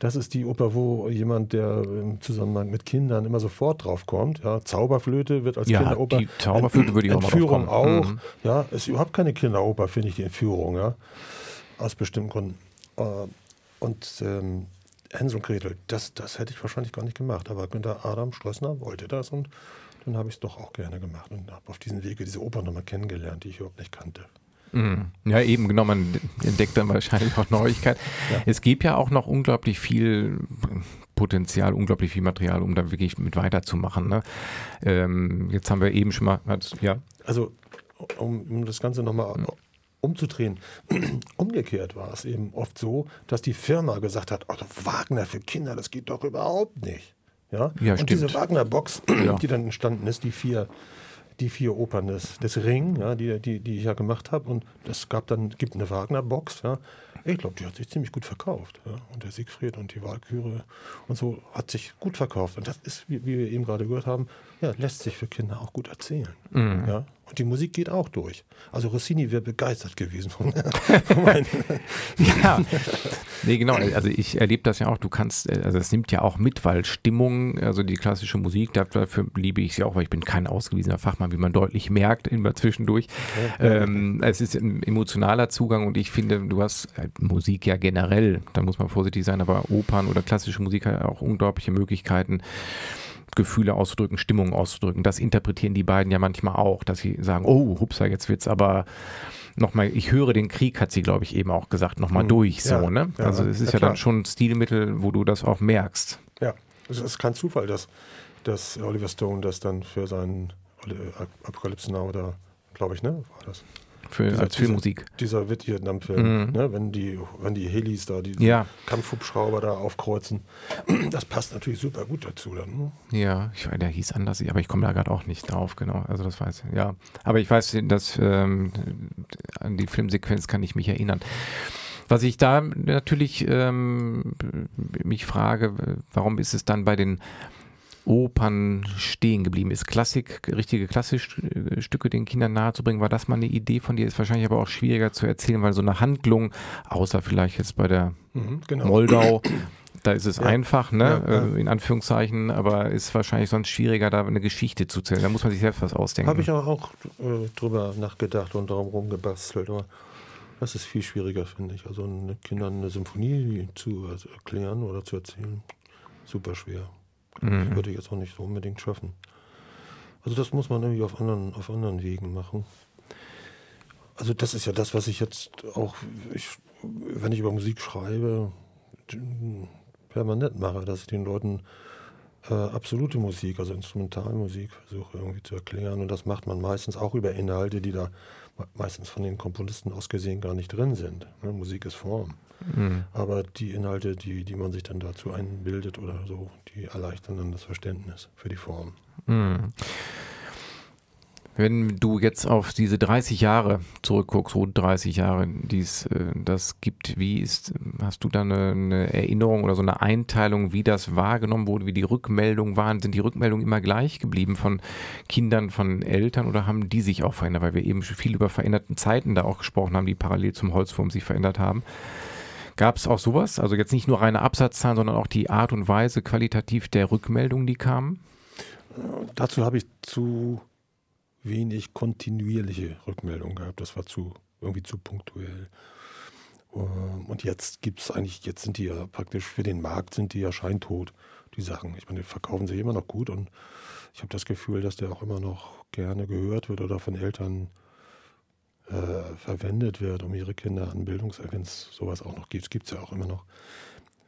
das ist die Oper, wo jemand, der im Zusammenhang mit Kindern immer sofort drauf kommt. Ja, Zauberflöte wird als ja, Kinderoper. Die Zauberflöte würde ich auch Entführung mal auch. Mhm. Ja, ist überhaupt keine Kinderoper, finde ich, die Entführung. Ja, aus bestimmten Gründen. Äh, und ähm, Hänsel und Gretel, das, das hätte ich wahrscheinlich gar nicht gemacht. Aber Günter Adam Schlössner wollte das und dann habe ich es doch auch gerne gemacht und habe auf diesem Wege diese Oper nochmal kennengelernt, die ich überhaupt nicht kannte. Mhm. Ja, eben, genau, man entdeckt dann wahrscheinlich auch Neuigkeiten. Ja. Es gibt ja auch noch unglaublich viel Potenzial, unglaublich viel Material, um da wirklich mit weiterzumachen. Ne? Ähm, jetzt haben wir eben schon mal, ja. Also, um, um das Ganze nochmal mhm. umzudrehen, (clears throat) umgekehrt war es eben oft so, dass die Firma gesagt hat, oh, Wagner für Kinder, das geht doch überhaupt nicht. Ja, ja und stimmt. diese Wagner-Box, (clears throat) ja. die dann entstanden ist, die vier die vier Opern des, des Ring, ja, die, die, die ich ja gemacht habe. Und es gab dann, gibt eine Wagner-Box, ja. Ich glaube, die hat sich ziemlich gut verkauft. Ja. Und der Siegfried und die Walküre und so hat sich gut verkauft. Und das ist, wie, wie wir eben gerade gehört haben, ja, lässt sich für Kinder auch gut erzählen. Mhm. Ja. Und die Musik geht auch durch. Also Rossini wäre begeistert gewesen von, (laughs) Ja, nee, genau. Also ich erlebe das ja auch. Du kannst, also es nimmt ja auch mit, weil Stimmung, also die klassische Musik, dafür liebe ich sie auch, weil ich bin kein ausgewiesener Fachmann, wie man deutlich merkt, immer zwischendurch. Ja, ähm, es ist ein emotionaler Zugang und ich finde, du hast halt Musik ja generell, da muss man vorsichtig sein, aber Opern oder klassische Musik hat auch unglaubliche Möglichkeiten Gefühle auszudrücken, Stimmung auszudrücken. Das interpretieren die beiden ja manchmal auch, dass sie sagen, oh, hupsa, jetzt wird's aber nochmal, ich höre den Krieg, hat sie, glaube ich, eben auch gesagt, nochmal mhm. durch, so, ja, ne? Also es ist ja, ja dann schon ein Stilmittel, wo du das auch merkst. Ja, es ist kein Zufall, dass, dass Oliver Stone das dann für seinen Apokalypse Now da, glaube ich, ne, war das? Für, dieser, als Filmmusik. Dieser, dieser Vietnam-Film, mhm. ne, wenn, die, wenn die Helis da, die ja. Kampfhubschrauber da aufkreuzen. Das passt natürlich super gut dazu dann. Ne? Ja, ich, der hieß anders, aber ich komme da gerade auch nicht drauf, genau. Also das weiß ich, ja. Aber ich weiß, dass ähm, an die Filmsequenz kann ich mich erinnern. Was ich da natürlich ähm, mich frage, warum ist es dann bei den Opern stehen geblieben ist. Klassik, richtige Klassikstücke den Kindern nahezubringen, war das mal eine Idee von dir? Ist wahrscheinlich aber auch schwieriger zu erzählen, weil so eine Handlung, außer vielleicht jetzt bei der mhm, genau. Moldau, da ist es ja. einfach, ne? Ja, ja. Äh, in Anführungszeichen, aber ist wahrscheinlich sonst schwieriger, da eine Geschichte zu zählen. Da muss man sich selbst was ausdenken. Habe ich auch äh, drüber nachgedacht und darum rumgebastelt. Aber das ist viel schwieriger, finde ich. Also Kindern eine Symphonie zu erklären oder zu erzählen, super schwer. Mhm. Würde ich jetzt auch nicht so unbedingt schaffen. Also das muss man irgendwie auf anderen, auf anderen Wegen machen. Also das ist ja das, was ich jetzt auch, ich, wenn ich über Musik schreibe, permanent mache, dass ich den Leuten äh, absolute Musik, also Instrumentalmusik versuche irgendwie zu erklären. Und das macht man meistens auch über Inhalte, die da meistens von den Komponisten aus gesehen gar nicht drin sind. Ne? Musik ist Form. Mhm. Aber die Inhalte, die, die man sich dann dazu einbildet oder so, die erleichtern dann das Verständnis für die Form. Mhm. Wenn du jetzt auf diese 30 Jahre zurückguckst, rund 30 Jahre, die es äh, das gibt, wie ist, hast du da eine, eine, Erinnerung oder so eine Einteilung, wie das wahrgenommen wurde, wie die Rückmeldungen waren? Sind die Rückmeldungen immer gleich geblieben von Kindern, von Eltern oder haben die sich auch verändert? Weil wir eben schon viel über veränderten Zeiten da auch gesprochen haben, die parallel zum Holzwurm sich verändert haben. Gab es auch sowas? Also jetzt nicht nur reine Absatzzahlen, sondern auch die Art und Weise qualitativ der Rückmeldungen, die kamen? Dazu habe ich zu wenig kontinuierliche Rückmeldungen gehabt. Das war zu irgendwie zu punktuell. Ähm, und jetzt gibt es eigentlich, jetzt sind die ja praktisch für den Markt sind die ja scheintot, die Sachen. Ich meine, die verkaufen sich immer noch gut und ich habe das Gefühl, dass der auch immer noch gerne gehört wird oder von Eltern äh, verwendet wird, um ihre Kinder an Bildungsinhalte, sowas auch noch gibt, gibt es ja auch immer noch,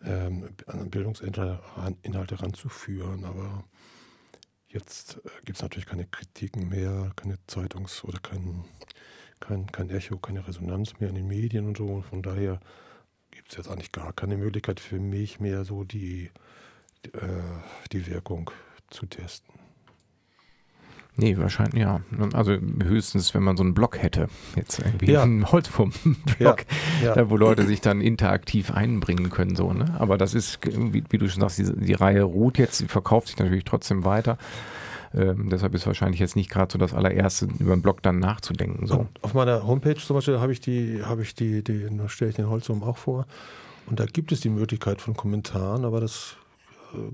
ähm, an Bildungsinhalte ranzuführen. Aber jetzt äh, gibt es natürlich keine Kritiken mehr, keine Zeitungs- oder kein, kein, kein Echo, keine Resonanz mehr in den Medien und so. Von daher gibt es jetzt eigentlich gar keine Möglichkeit für mich mehr so die, äh, die Wirkung zu testen. Nee, wahrscheinlich, ja. Also höchstens, wenn man so einen Blog hätte. Jetzt irgendwie Ja. einen Holzwurm-Blog, Ja, ja. wo Leute sich dann interaktiv einbringen können. so. Ne? Aber das ist, wie, wie du schon sagst, die, die Reihe ruht jetzt, sie verkauft sich natürlich trotzdem weiter. Ähm, deshalb ist wahrscheinlich jetzt nicht gerade so das allererste, über einen Blog dann nachzudenken. So. Und auf meiner Homepage zum Beispiel habe ich die, habe ich die, die da stelle ich den Holzum auch vor. Und da gibt es die Möglichkeit von Kommentaren, aber das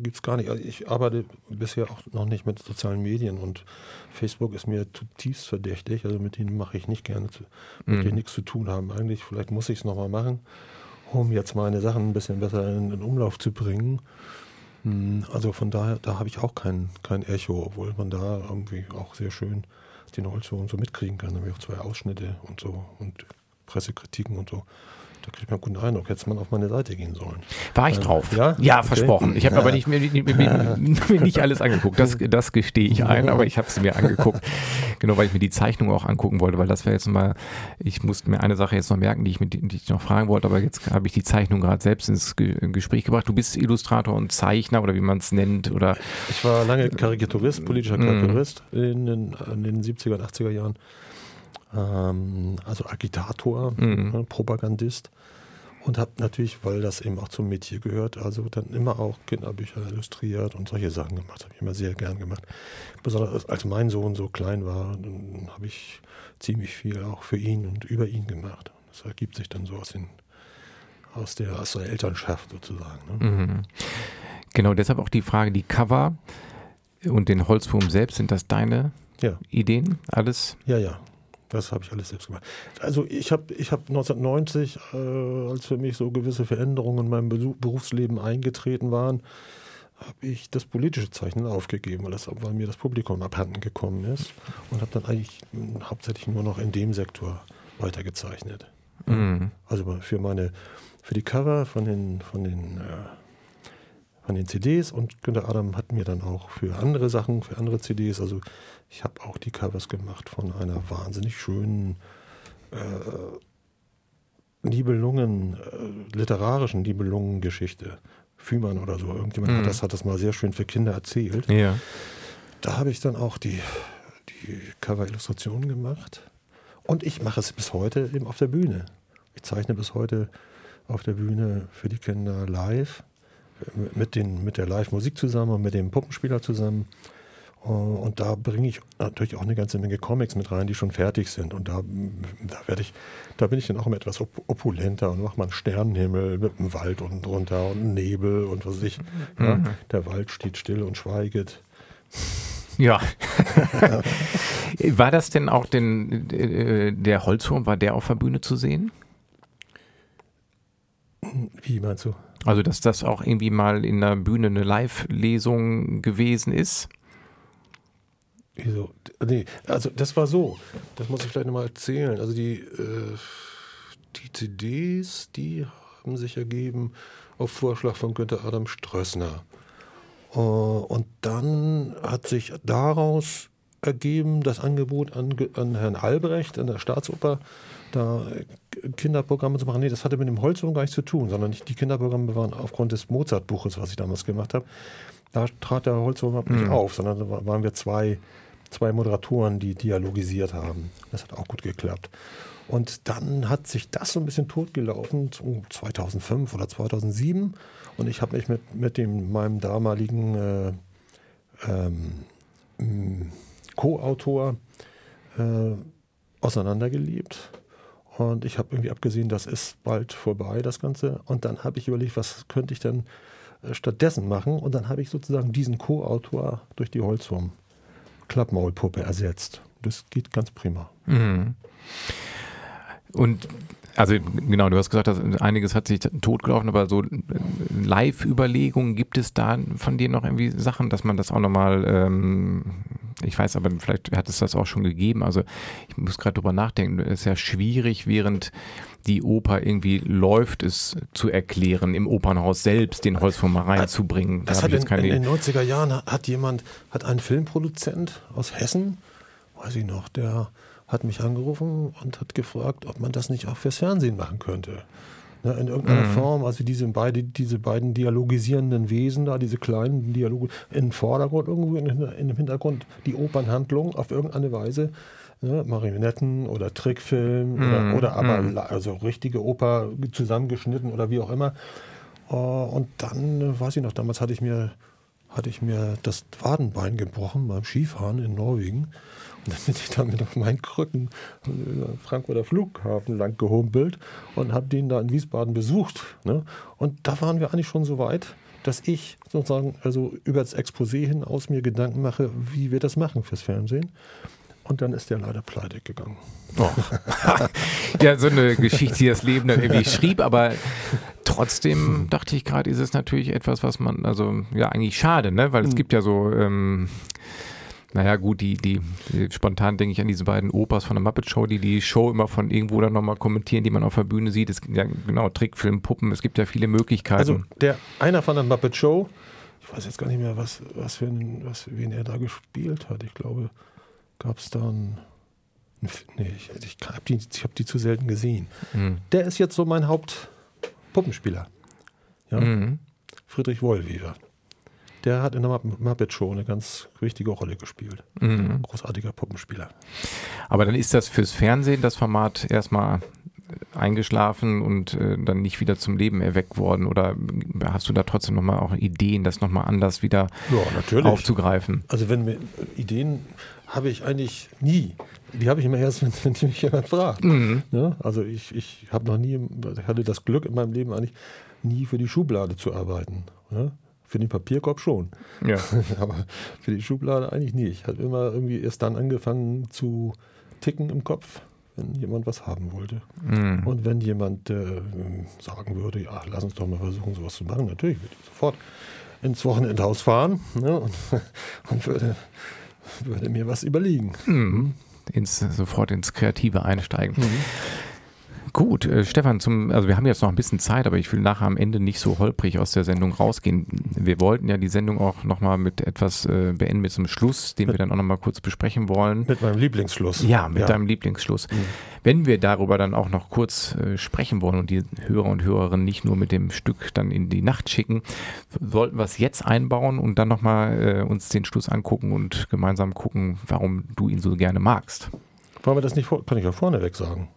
gibt es gar nicht. Also ich arbeite bisher auch noch nicht mit sozialen Medien und Facebook ist mir zutiefst verdächtig. Also mit denen mache ich nicht gerne, zu, mit denen nichts zu tun haben. Eigentlich, vielleicht muss ich es nochmal machen, um jetzt meine Sachen ein bisschen besser in, in Umlauf zu bringen. Hm, Also von daher, da habe ich auch kein, kein Echo, obwohl man da irgendwie auch sehr schön den Holzwurm so mitkriegen kann. Da habe ich auch zwei Ausschnitte und so und Pressekritiken und so. Da kriegt man einen guten Eindruck. Hätte man auf meine Seite gehen sollen. War ich Ähm, drauf. ja? Ja, Okay. versprochen. Ich habe aber nicht, mir, mir, mir, (laughs) mir nicht alles angeguckt. Das, das gestehe ich ein, aber ich habe es mir angeguckt. Genau, weil ich mir die Zeichnung auch angucken wollte, weil das wäre jetzt mal, ich musste mir eine Sache jetzt noch merken, die ich, mit, die ich noch fragen wollte, aber jetzt habe ich die Zeichnung gerade selbst ins Ge Gespräch gebracht. Du bist Illustrator und Zeichner oder wie man es nennt oder Ich war lange Karikaturist, politischer Karikaturist in den, in den 70er und 80er Jahren. Ähm, also Agitator, ne, Propagandist. Und habe natürlich, weil das eben auch zum Metier gehört, also dann immer auch Kinderbücher illustriert und solche Sachen gemacht. Habe ich immer sehr gern gemacht. Besonders als mein Sohn so klein war, dann habe ich ziemlich viel auch für ihn und über ihn gemacht. Das ergibt sich dann so aus, den, aus, der, aus der Elternschaft sozusagen. Ne? genau deshalb auch die Frage, die Cover und den Holzwurm selbst, sind das deine Ja. Ideen? Alles? Ja, ja. Das habe ich alles selbst gemacht. Also ich habe ich hab 1990, äh, als für mich so gewisse Veränderungen in meinem Besu- Berufsleben eingetreten waren, habe ich das politische Zeichnen aufgegeben, weil, das, weil mir das Publikum abhanden gekommen ist und habe dann eigentlich mh, hauptsächlich nur noch in dem Sektor weitergezeichnet. Mhm. Also für meine, für die Cover von den, von den, äh, von den CDs und Günter Adam hat mir dann auch für andere Sachen, für andere CDs, also ich habe auch die Covers gemacht von einer wahnsinnig schönen äh, Nibelungen, äh, literarischen Nibelungen-Geschichte. Fühmann oder so. Irgendjemand hat, das, hat das mal sehr schön für Kinder erzählt. Ja. Da habe ich dann auch die, die Cover-Illustrationen gemacht. Und ich mache es bis heute eben auf der Bühne. Ich zeichne bis heute auf der Bühne für die Kinder live, mit, den, mit der Live-Musik zusammen und mit dem Puppenspieler zusammen. Äh, Und da bringe ich natürlich auch eine ganze Menge Comics mit rein, die schon fertig sind. Und da, da werde ich, da bin ich dann auch immer etwas op opulenter und mache mal einen Sternenhimmel mit einem Wald unten drunter und Nebel und was weiß ich. Ja, der Wald steht still und schweiget. Ja. (laughs) war das denn auch den, äh, der Holzwurm, war der auf der Bühne zu sehen? Wie meinst du? Also, dass das auch irgendwie mal in der Bühne eine Live-Lesung gewesen ist? Wieso? Nee, also das war so. Das muss ich vielleicht nochmal erzählen. Also die, äh, die CDs, die haben sich ergeben auf Vorschlag von Günter Adam Strössner. Äh, und dann hat sich daraus ergeben das Angebot an, an Herrn Albrecht an der Staatsoper, da äh, Kinderprogramme zu machen. Nee, das hatte mit dem Holzwurm gar nichts zu tun, sondern die Kinderprogramme waren aufgrund des Mozart-Buches, was ich damals gemacht habe. Da trat der Holzwurm überhaupt nicht auf, sondern da wa- waren wir zwei, zwei Moderatoren, die dialogisiert haben. Das hat auch gut geklappt. Und dann hat sich das so ein bisschen totgelaufen, so 2005 oder 2007. Und ich habe mich mit, mit dem, meinem damaligen äh, ähm, Co-Autor äh, auseinandergelebt. Und ich habe irgendwie abgesehen, das ist bald vorbei, das Ganze. Und dann habe ich überlegt, was könnte ich denn äh, stattdessen machen? Und dann habe ich sozusagen diesen Co-Autor durch die Holzwurm Klappmaulpuppe ersetzt. Das geht ganz prima. Und also genau, du hast gesagt, dass einiges hat sich totgelaufen, aber so Live-Überlegungen gibt es da von dir noch irgendwie Sachen, dass man das auch nochmal, ähm, ich weiß, aber vielleicht hat es das auch schon gegeben. Also ich muss gerade drüber nachdenken, es ist ja schwierig, während die Oper irgendwie läuft, es zu erklären, im Opernhaus selbst den Holzwurm mal reinzubringen. Da Das habe hat ich in, jetzt keine in den 90er Jahren hat jemand, hat ein Filmproduzent aus Hessen, weiß ich noch, der hat mich angerufen und hat gefragt, ob man das nicht auch fürs Fernsehen machen könnte. Ne, in irgendeiner mhm. Form, also diese, beide, diese beiden dialogisierenden Wesen da, diese kleinen Dialoge, im Vordergrund, irgendwo in, in dem Hintergrund die Opernhandlung auf irgendeine Weise ne, Marionetten oder Trickfilm mm, oder, oder, aber mm. also richtige Oper zusammengeschnitten oder wie auch immer. Uh, und dann, äh, weiß ich noch, damals hatte ich mir, hatte ich mir das Wadenbein gebrochen beim Skifahren in Norwegen. Bin ich damit auf meinen Krücken äh, Frankfurter Flughafen lang gehumpelt und habe den da in Wiesbaden besucht. Ne? Und da waren wir eigentlich schon so weit, dass ich sozusagen also über das Exposé hin aus mir Gedanken mache, wie wir das machen fürs Fernsehen. Und dann ist der leider pleite gegangen. Oh. (laughs) ja, so eine Geschichte, die das Leben dann irgendwie schrieb, aber trotzdem dachte ich gerade, ist es natürlich etwas, was man, also ja, eigentlich schade, ne? Weil es hm. gibt ja so, ähm, naja, gut, die, die, die, spontan denke ich an diese beiden Opas von der Muppet Show, die die Show immer von irgendwo dann nochmal kommentieren, die man auf der Bühne sieht. Es ja genau Trickfilm, Puppen, es gibt ja viele Möglichkeiten. Also der einer von der Muppet Show, ich weiß jetzt gar nicht mehr, was, was für ein, was, wen er da gespielt hat. Ich glaube, gab es dann. Nee, ich, ich habe die, hab die zu selten gesehen. Mhm. Der ist jetzt so mein Hauptpuppenspieler. Ja? Mhm. Friedrich Wollweber. Der hat in der Muppet Show eine ganz wichtige Rolle gespielt. Mhm. Großartiger Puppenspieler. Aber dann ist das fürs Fernsehen das Format erstmal eingeschlafen und äh, dann nicht wieder zum Leben erweckt worden? Oder hast du da trotzdem nochmal auch Ideen, das nochmal anders wieder ja, aufzugreifen? Also wenn mir Ideen habe ich eigentlich nie. Die habe ich immer erst, (laughs) wenn, wenn mich jemand fragt. Mhm. Ja, also ich, ich habe noch nie, ich hatte das Glück in meinem Leben eigentlich nie für die Schublade zu arbeiten. Ja? Für den Papierkorb schon. Ja. (laughs) Aber für die Schublade eigentlich nie. Ich habe immer irgendwie erst dann angefangen zu ticken im Kopf, wenn jemand was haben wollte. Mhm. Und wenn jemand äh, sagen würde, ja, lass uns doch mal versuchen, sowas zu machen, natürlich würde ich sofort ins Wochenendhaus fahren ne, und, (laughs) und würde würde mir was überlegen. Mhm. Ins, sofort ins Kreative einsteigen. Mhm. Gut, äh, Stefan, zum, also wir haben jetzt noch ein bisschen Zeit, aber ich will nachher am Ende nicht so holprig aus der Sendung rausgehen. Wir wollten ja die Sendung auch nochmal mit etwas äh, beenden, mit einem Schluss, den mit, wir dann auch nochmal kurz besprechen wollen. Mit meinem Lieblingsschluss. Ja, mit ja. deinem Lieblingsschluss. Mhm. Wenn wir darüber dann auch noch kurz äh, sprechen wollen und die Hörer und Hörerinnen nicht nur mit dem Stück dann in die Nacht schicken, sollten wir es jetzt einbauen und dann nochmal äh, uns den Schluss angucken und gemeinsam gucken, warum du ihn so gerne magst. Wollen wir das nicht, vor kann ich ja vorneweg sagen.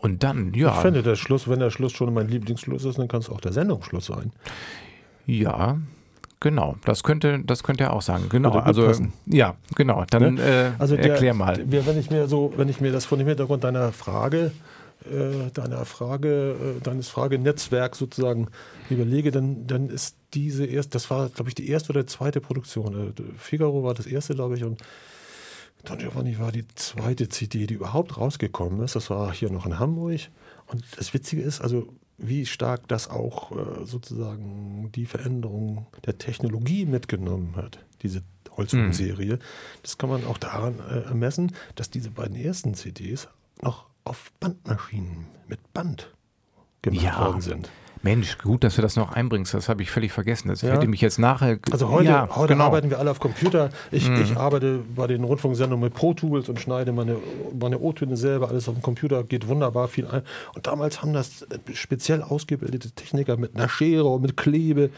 Und dann, ja. Ich finde, der Schluss, wenn der Schluss schon mein Lieblingsschluss ist, dann kann es auch der Sendungsschluss sein. Ja, Genau, das könnte, das könnte er auch sagen. Genau, also passen. ja, genau. Dann ne? äh, also der, erklär mal. Wenn ich mir so, wenn ich mir das von dem Hintergrund deiner Frage, äh, deiner Frage, äh, deines Fragenetzwerk sozusagen überlege, dann, dann ist diese erste, das war, glaube ich, die erste oder zweite Produktion. Äh, Figaro war das erste, glaube ich, und Don Giovanni war die zweite CD, die überhaupt rausgekommen ist. Das war hier noch in Hamburg. Und das Witzige ist, also wie stark das auch äh, sozusagen die Veränderung der Technologie mitgenommen hat, diese Holzhuhn-Serie. Mhm. Das kann man auch daran äh, ermessen, dass diese beiden ersten CDs noch auf Bandmaschinen mit Band gemacht ja. worden sind. Mensch, gut, dass du das noch einbringst. Das habe ich völlig vergessen. Das ja. hätte mich jetzt nachher. Also heute, ja, heute genau. arbeiten wir alle auf Computer. Ich, mhm. ich arbeite bei den Rundfunksendungen mit Pro Tools und schneide meine, meine O-Töne selber. Alles auf dem Computer geht wunderbar viel ein. Und damals haben das speziell ausgebildete Techniker mit einer Schere und mit Klebe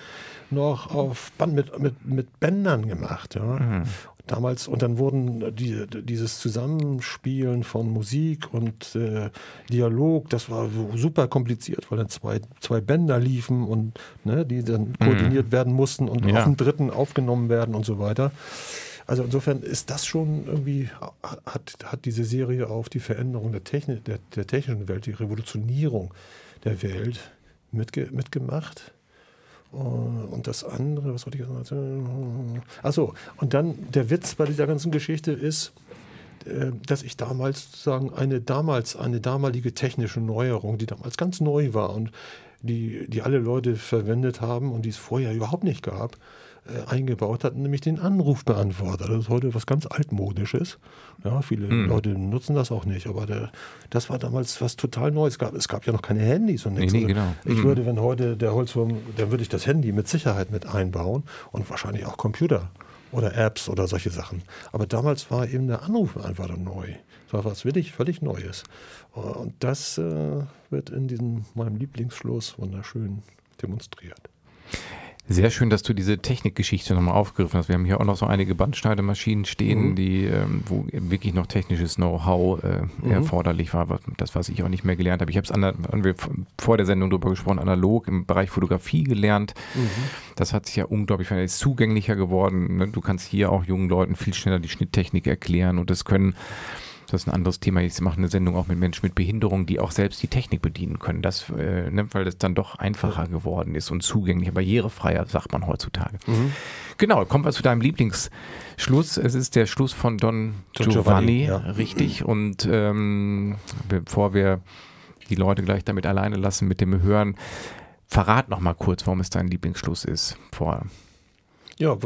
noch auf Band mit, mit, mit Bändern gemacht. Ja. Mhm damals und dann wurden die, dieses Zusammenspielen von Musik und äh, Dialog, das war super kompliziert, weil dann zwei, zwei Bänder liefen und ne, die dann mhm. koordiniert mhm. werden mussten und ja. auf den dritten aufgenommen werden und so weiter. Also insofern ist das schon irgendwie, hat, hat diese Serie auf die Veränderung der, Technik, der, der technischen Welt, die Revolutionierung der Welt mitge mitgemacht. Äh, und das andere, was wollte ich jetzt sagen? Achso, und dann der Witz bei dieser ganzen Geschichte ist, äh, dass ich damals sozusagen eine damals, eine damalige technische Neuerung, die damals ganz neu war und die, die alle Leute verwendet haben und die es vorher überhaupt nicht gab, eingebaut hat, nämlich den Anrufbeantworter. Das ist heute was ganz altmodisches. Ja, viele mhm. Leute nutzen das auch nicht, aber der, das war damals was total Neues. Es gab, es gab ja noch keine Handys und nichts. Nee, nee, also genau. Ich mhm. würde, wenn heute der Holzwurm, dann würde ich das Handy mit Sicherheit mit einbauen und wahrscheinlich auch Computer. oder Apps oder solche Sachen. Aber damals war eben der Anruf einfach neu. Das war was wirklich völlig Neues. Und das äh, wird in diesem meinem Lieblingsschluss wunderschön demonstriert. Sehr schön, dass du diese Technikgeschichte nochmal aufgegriffen hast. Wir haben hier auch noch so einige Bandschneidemaschinen stehen, mhm. die, ähm, wo wirklich noch technisches Know-how äh, mhm. erforderlich war. Das, was ich auch nicht mehr gelernt habe. Ich habe es haben wir vor der Sendung darüber gesprochen, analog im Bereich Fotografie gelernt. Mhm. Das hat sich ja unglaublich ist zugänglicher geworden. Ne? Du kannst hier auch jungen Leuten viel schneller die Schnitttechnik erklären und das können das ist ein anderes Thema. Ich mache eine Sendung auch mit Menschen mit Behinderung, die auch selbst die Technik bedienen können. Das, äh, ne, weil das dann doch einfacher geworden ist und zugänglicher, barrierefreier, sagt man heutzutage. Mhm. Genau, kommen wir zu deinem Lieblingsschluss. Es ist der Schluss von Don, Don Giovanni, Giovanni ja. richtig. Und ähm, bevor wir die Leute gleich damit alleine lassen mit dem Hören, verrat noch mal kurz, warum es dein Lieblingsschluss ist. Vor ja,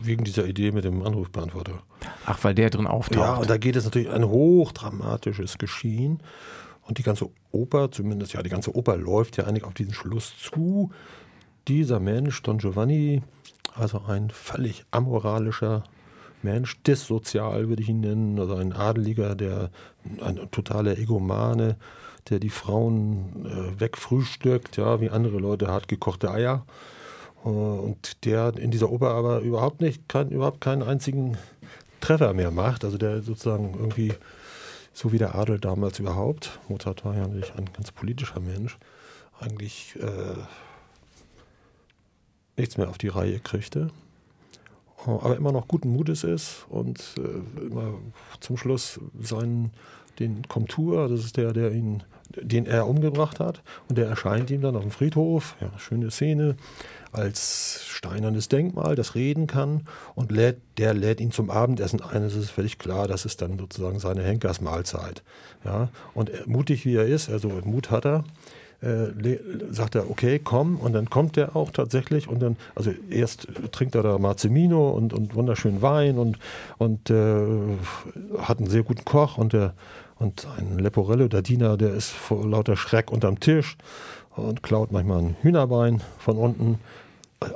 wegen dieser Idee mit dem Anrufbeantworter. Ach, weil der drin auftaucht. Ja, und da geht es natürlich ein hochdramatisches Geschehen. Und die ganze Oper, zumindest ja, die ganze Oper läuft ja eigentlich auf diesen Schluss zu. Dieser Mensch, Don Giovanni, also ein völlig amoralischer Mensch, dissozial würde ich ihn nennen, also ein Adeliger, der ein totaler Egomane, der die Frauen äh, wegfrühstückt, ja, wie andere Leute hart gekochte Eier. Äh, und der in dieser Oper aber überhaupt nicht, kein, überhaupt keinen einzigen Treffer mehr macht. Also der sozusagen irgendwie, so wie der Adel damals überhaupt, Mozart war ja natürlich ein ganz politischer Mensch, eigentlich äh, nichts mehr auf die Reihe kriegte. Äh, aber immer noch guten Mutes ist und äh, immer zum Schluss seinen, den Komtur, das ist der, der ihn, den er umgebracht hat, und der erscheint ihm dann auf dem Friedhof, ja, schöne Szene, als steinernes Denkmal, das reden kann und lädt, der lädt ihn zum Abendessen ein. Es ist völlig klar, das ist dann sozusagen seine Henkersmahlzeit. Ja? Und mutig wie er ist, also Mut hat er, äh, sagt er, okay, komm, und dann kommt er auch tatsächlich und dann, also erst trinkt er da Marzimino und, und wunderschönen Wein und, und äh, hat einen sehr guten Koch und der und ein Leporello, der Diener, der ist vor lauter Schreck unterm Tisch und klaut manchmal ein Hühnerbein von unten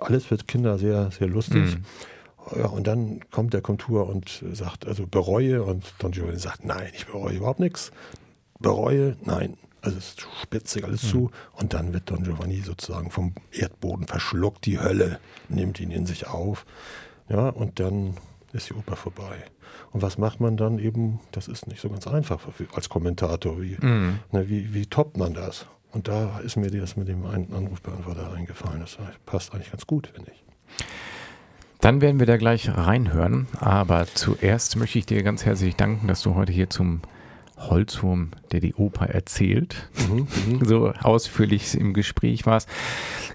alles für Kinder sehr, sehr lustig. Mhm. Ja, und dann kommt der Kontur und sagt, also bereue. Und Don Giovanni sagt, nein, ich bereue überhaupt nichts. Bereue, nein. Also es spitzt sich alles mhm. zu. Und dann wird Don Giovanni sozusagen vom Erdboden verschluckt. Die Hölle nimmt ihn in sich auf. Ja, und dann ist die Oper vorbei. Und was macht man dann eben? Das ist nicht so ganz einfach als Kommentator. Wie, mhm. ne, wie, wie toppt man das? Und da ist mir das mit dem Anrufbeantworter eingefallen. Das passt eigentlich ganz gut, finde ich. Dann werden wir da gleich reinhören. Aber zuerst möchte ich dir ganz herzlich danken, dass du heute hier zum Holzwurm, der die Oper erzählt, mhm, mhm, (laughs) so ausführlich im Gespräch warst.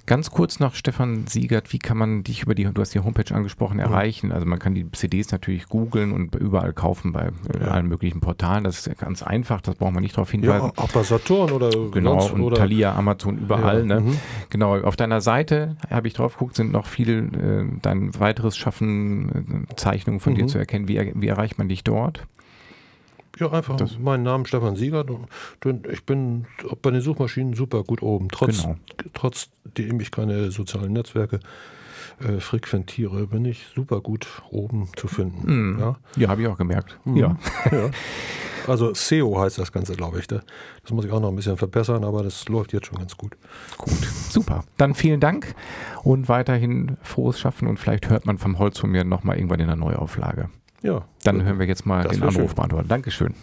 Ganz kurz noch, Stefan Siegert, wie kann man dich über die, du hast die Homepage angesprochen, erreichen? Also man kann die CDs natürlich googeln und überall kaufen bei ja. allen möglichen Portalen. Das ist ganz einfach, das braucht man nicht darauf hinweisen. Ja, auch bei Saturn oder Genau, und oder Thalia, Amazon, überall. Ja. Ne? Mhm. Genau, auf deiner Seite, habe ich drauf geguckt, sind noch viel äh, dein weiteres Schaffen, äh, Zeichnungen von dir mhm. zu erkennen. Wie, wie erreicht man dich dort? Ja, einfach das meinen Namen Stefan Siegert. Ich bin bei den Suchmaschinen super gut oben. Trotz, genau. Trotzdem ich keine sozialen Netzwerke äh, frequentiere, bin ich super gut oben zu finden. Mm. Ja, ja habe ich auch gemerkt. Mm. Ja. (laughs) ja. Also SEO heißt das Ganze, glaube ich. Das muss ich auch noch ein bisschen verbessern, aber das läuft jetzt schon ganz gut. Gut, super. Dann vielen Dank und weiterhin frohes Schaffen und vielleicht hört man vom Holz von mir nochmal irgendwann in der Neuauflage. Ja. Dann hören wir jetzt mal den Anruf beantworten. Dankeschön.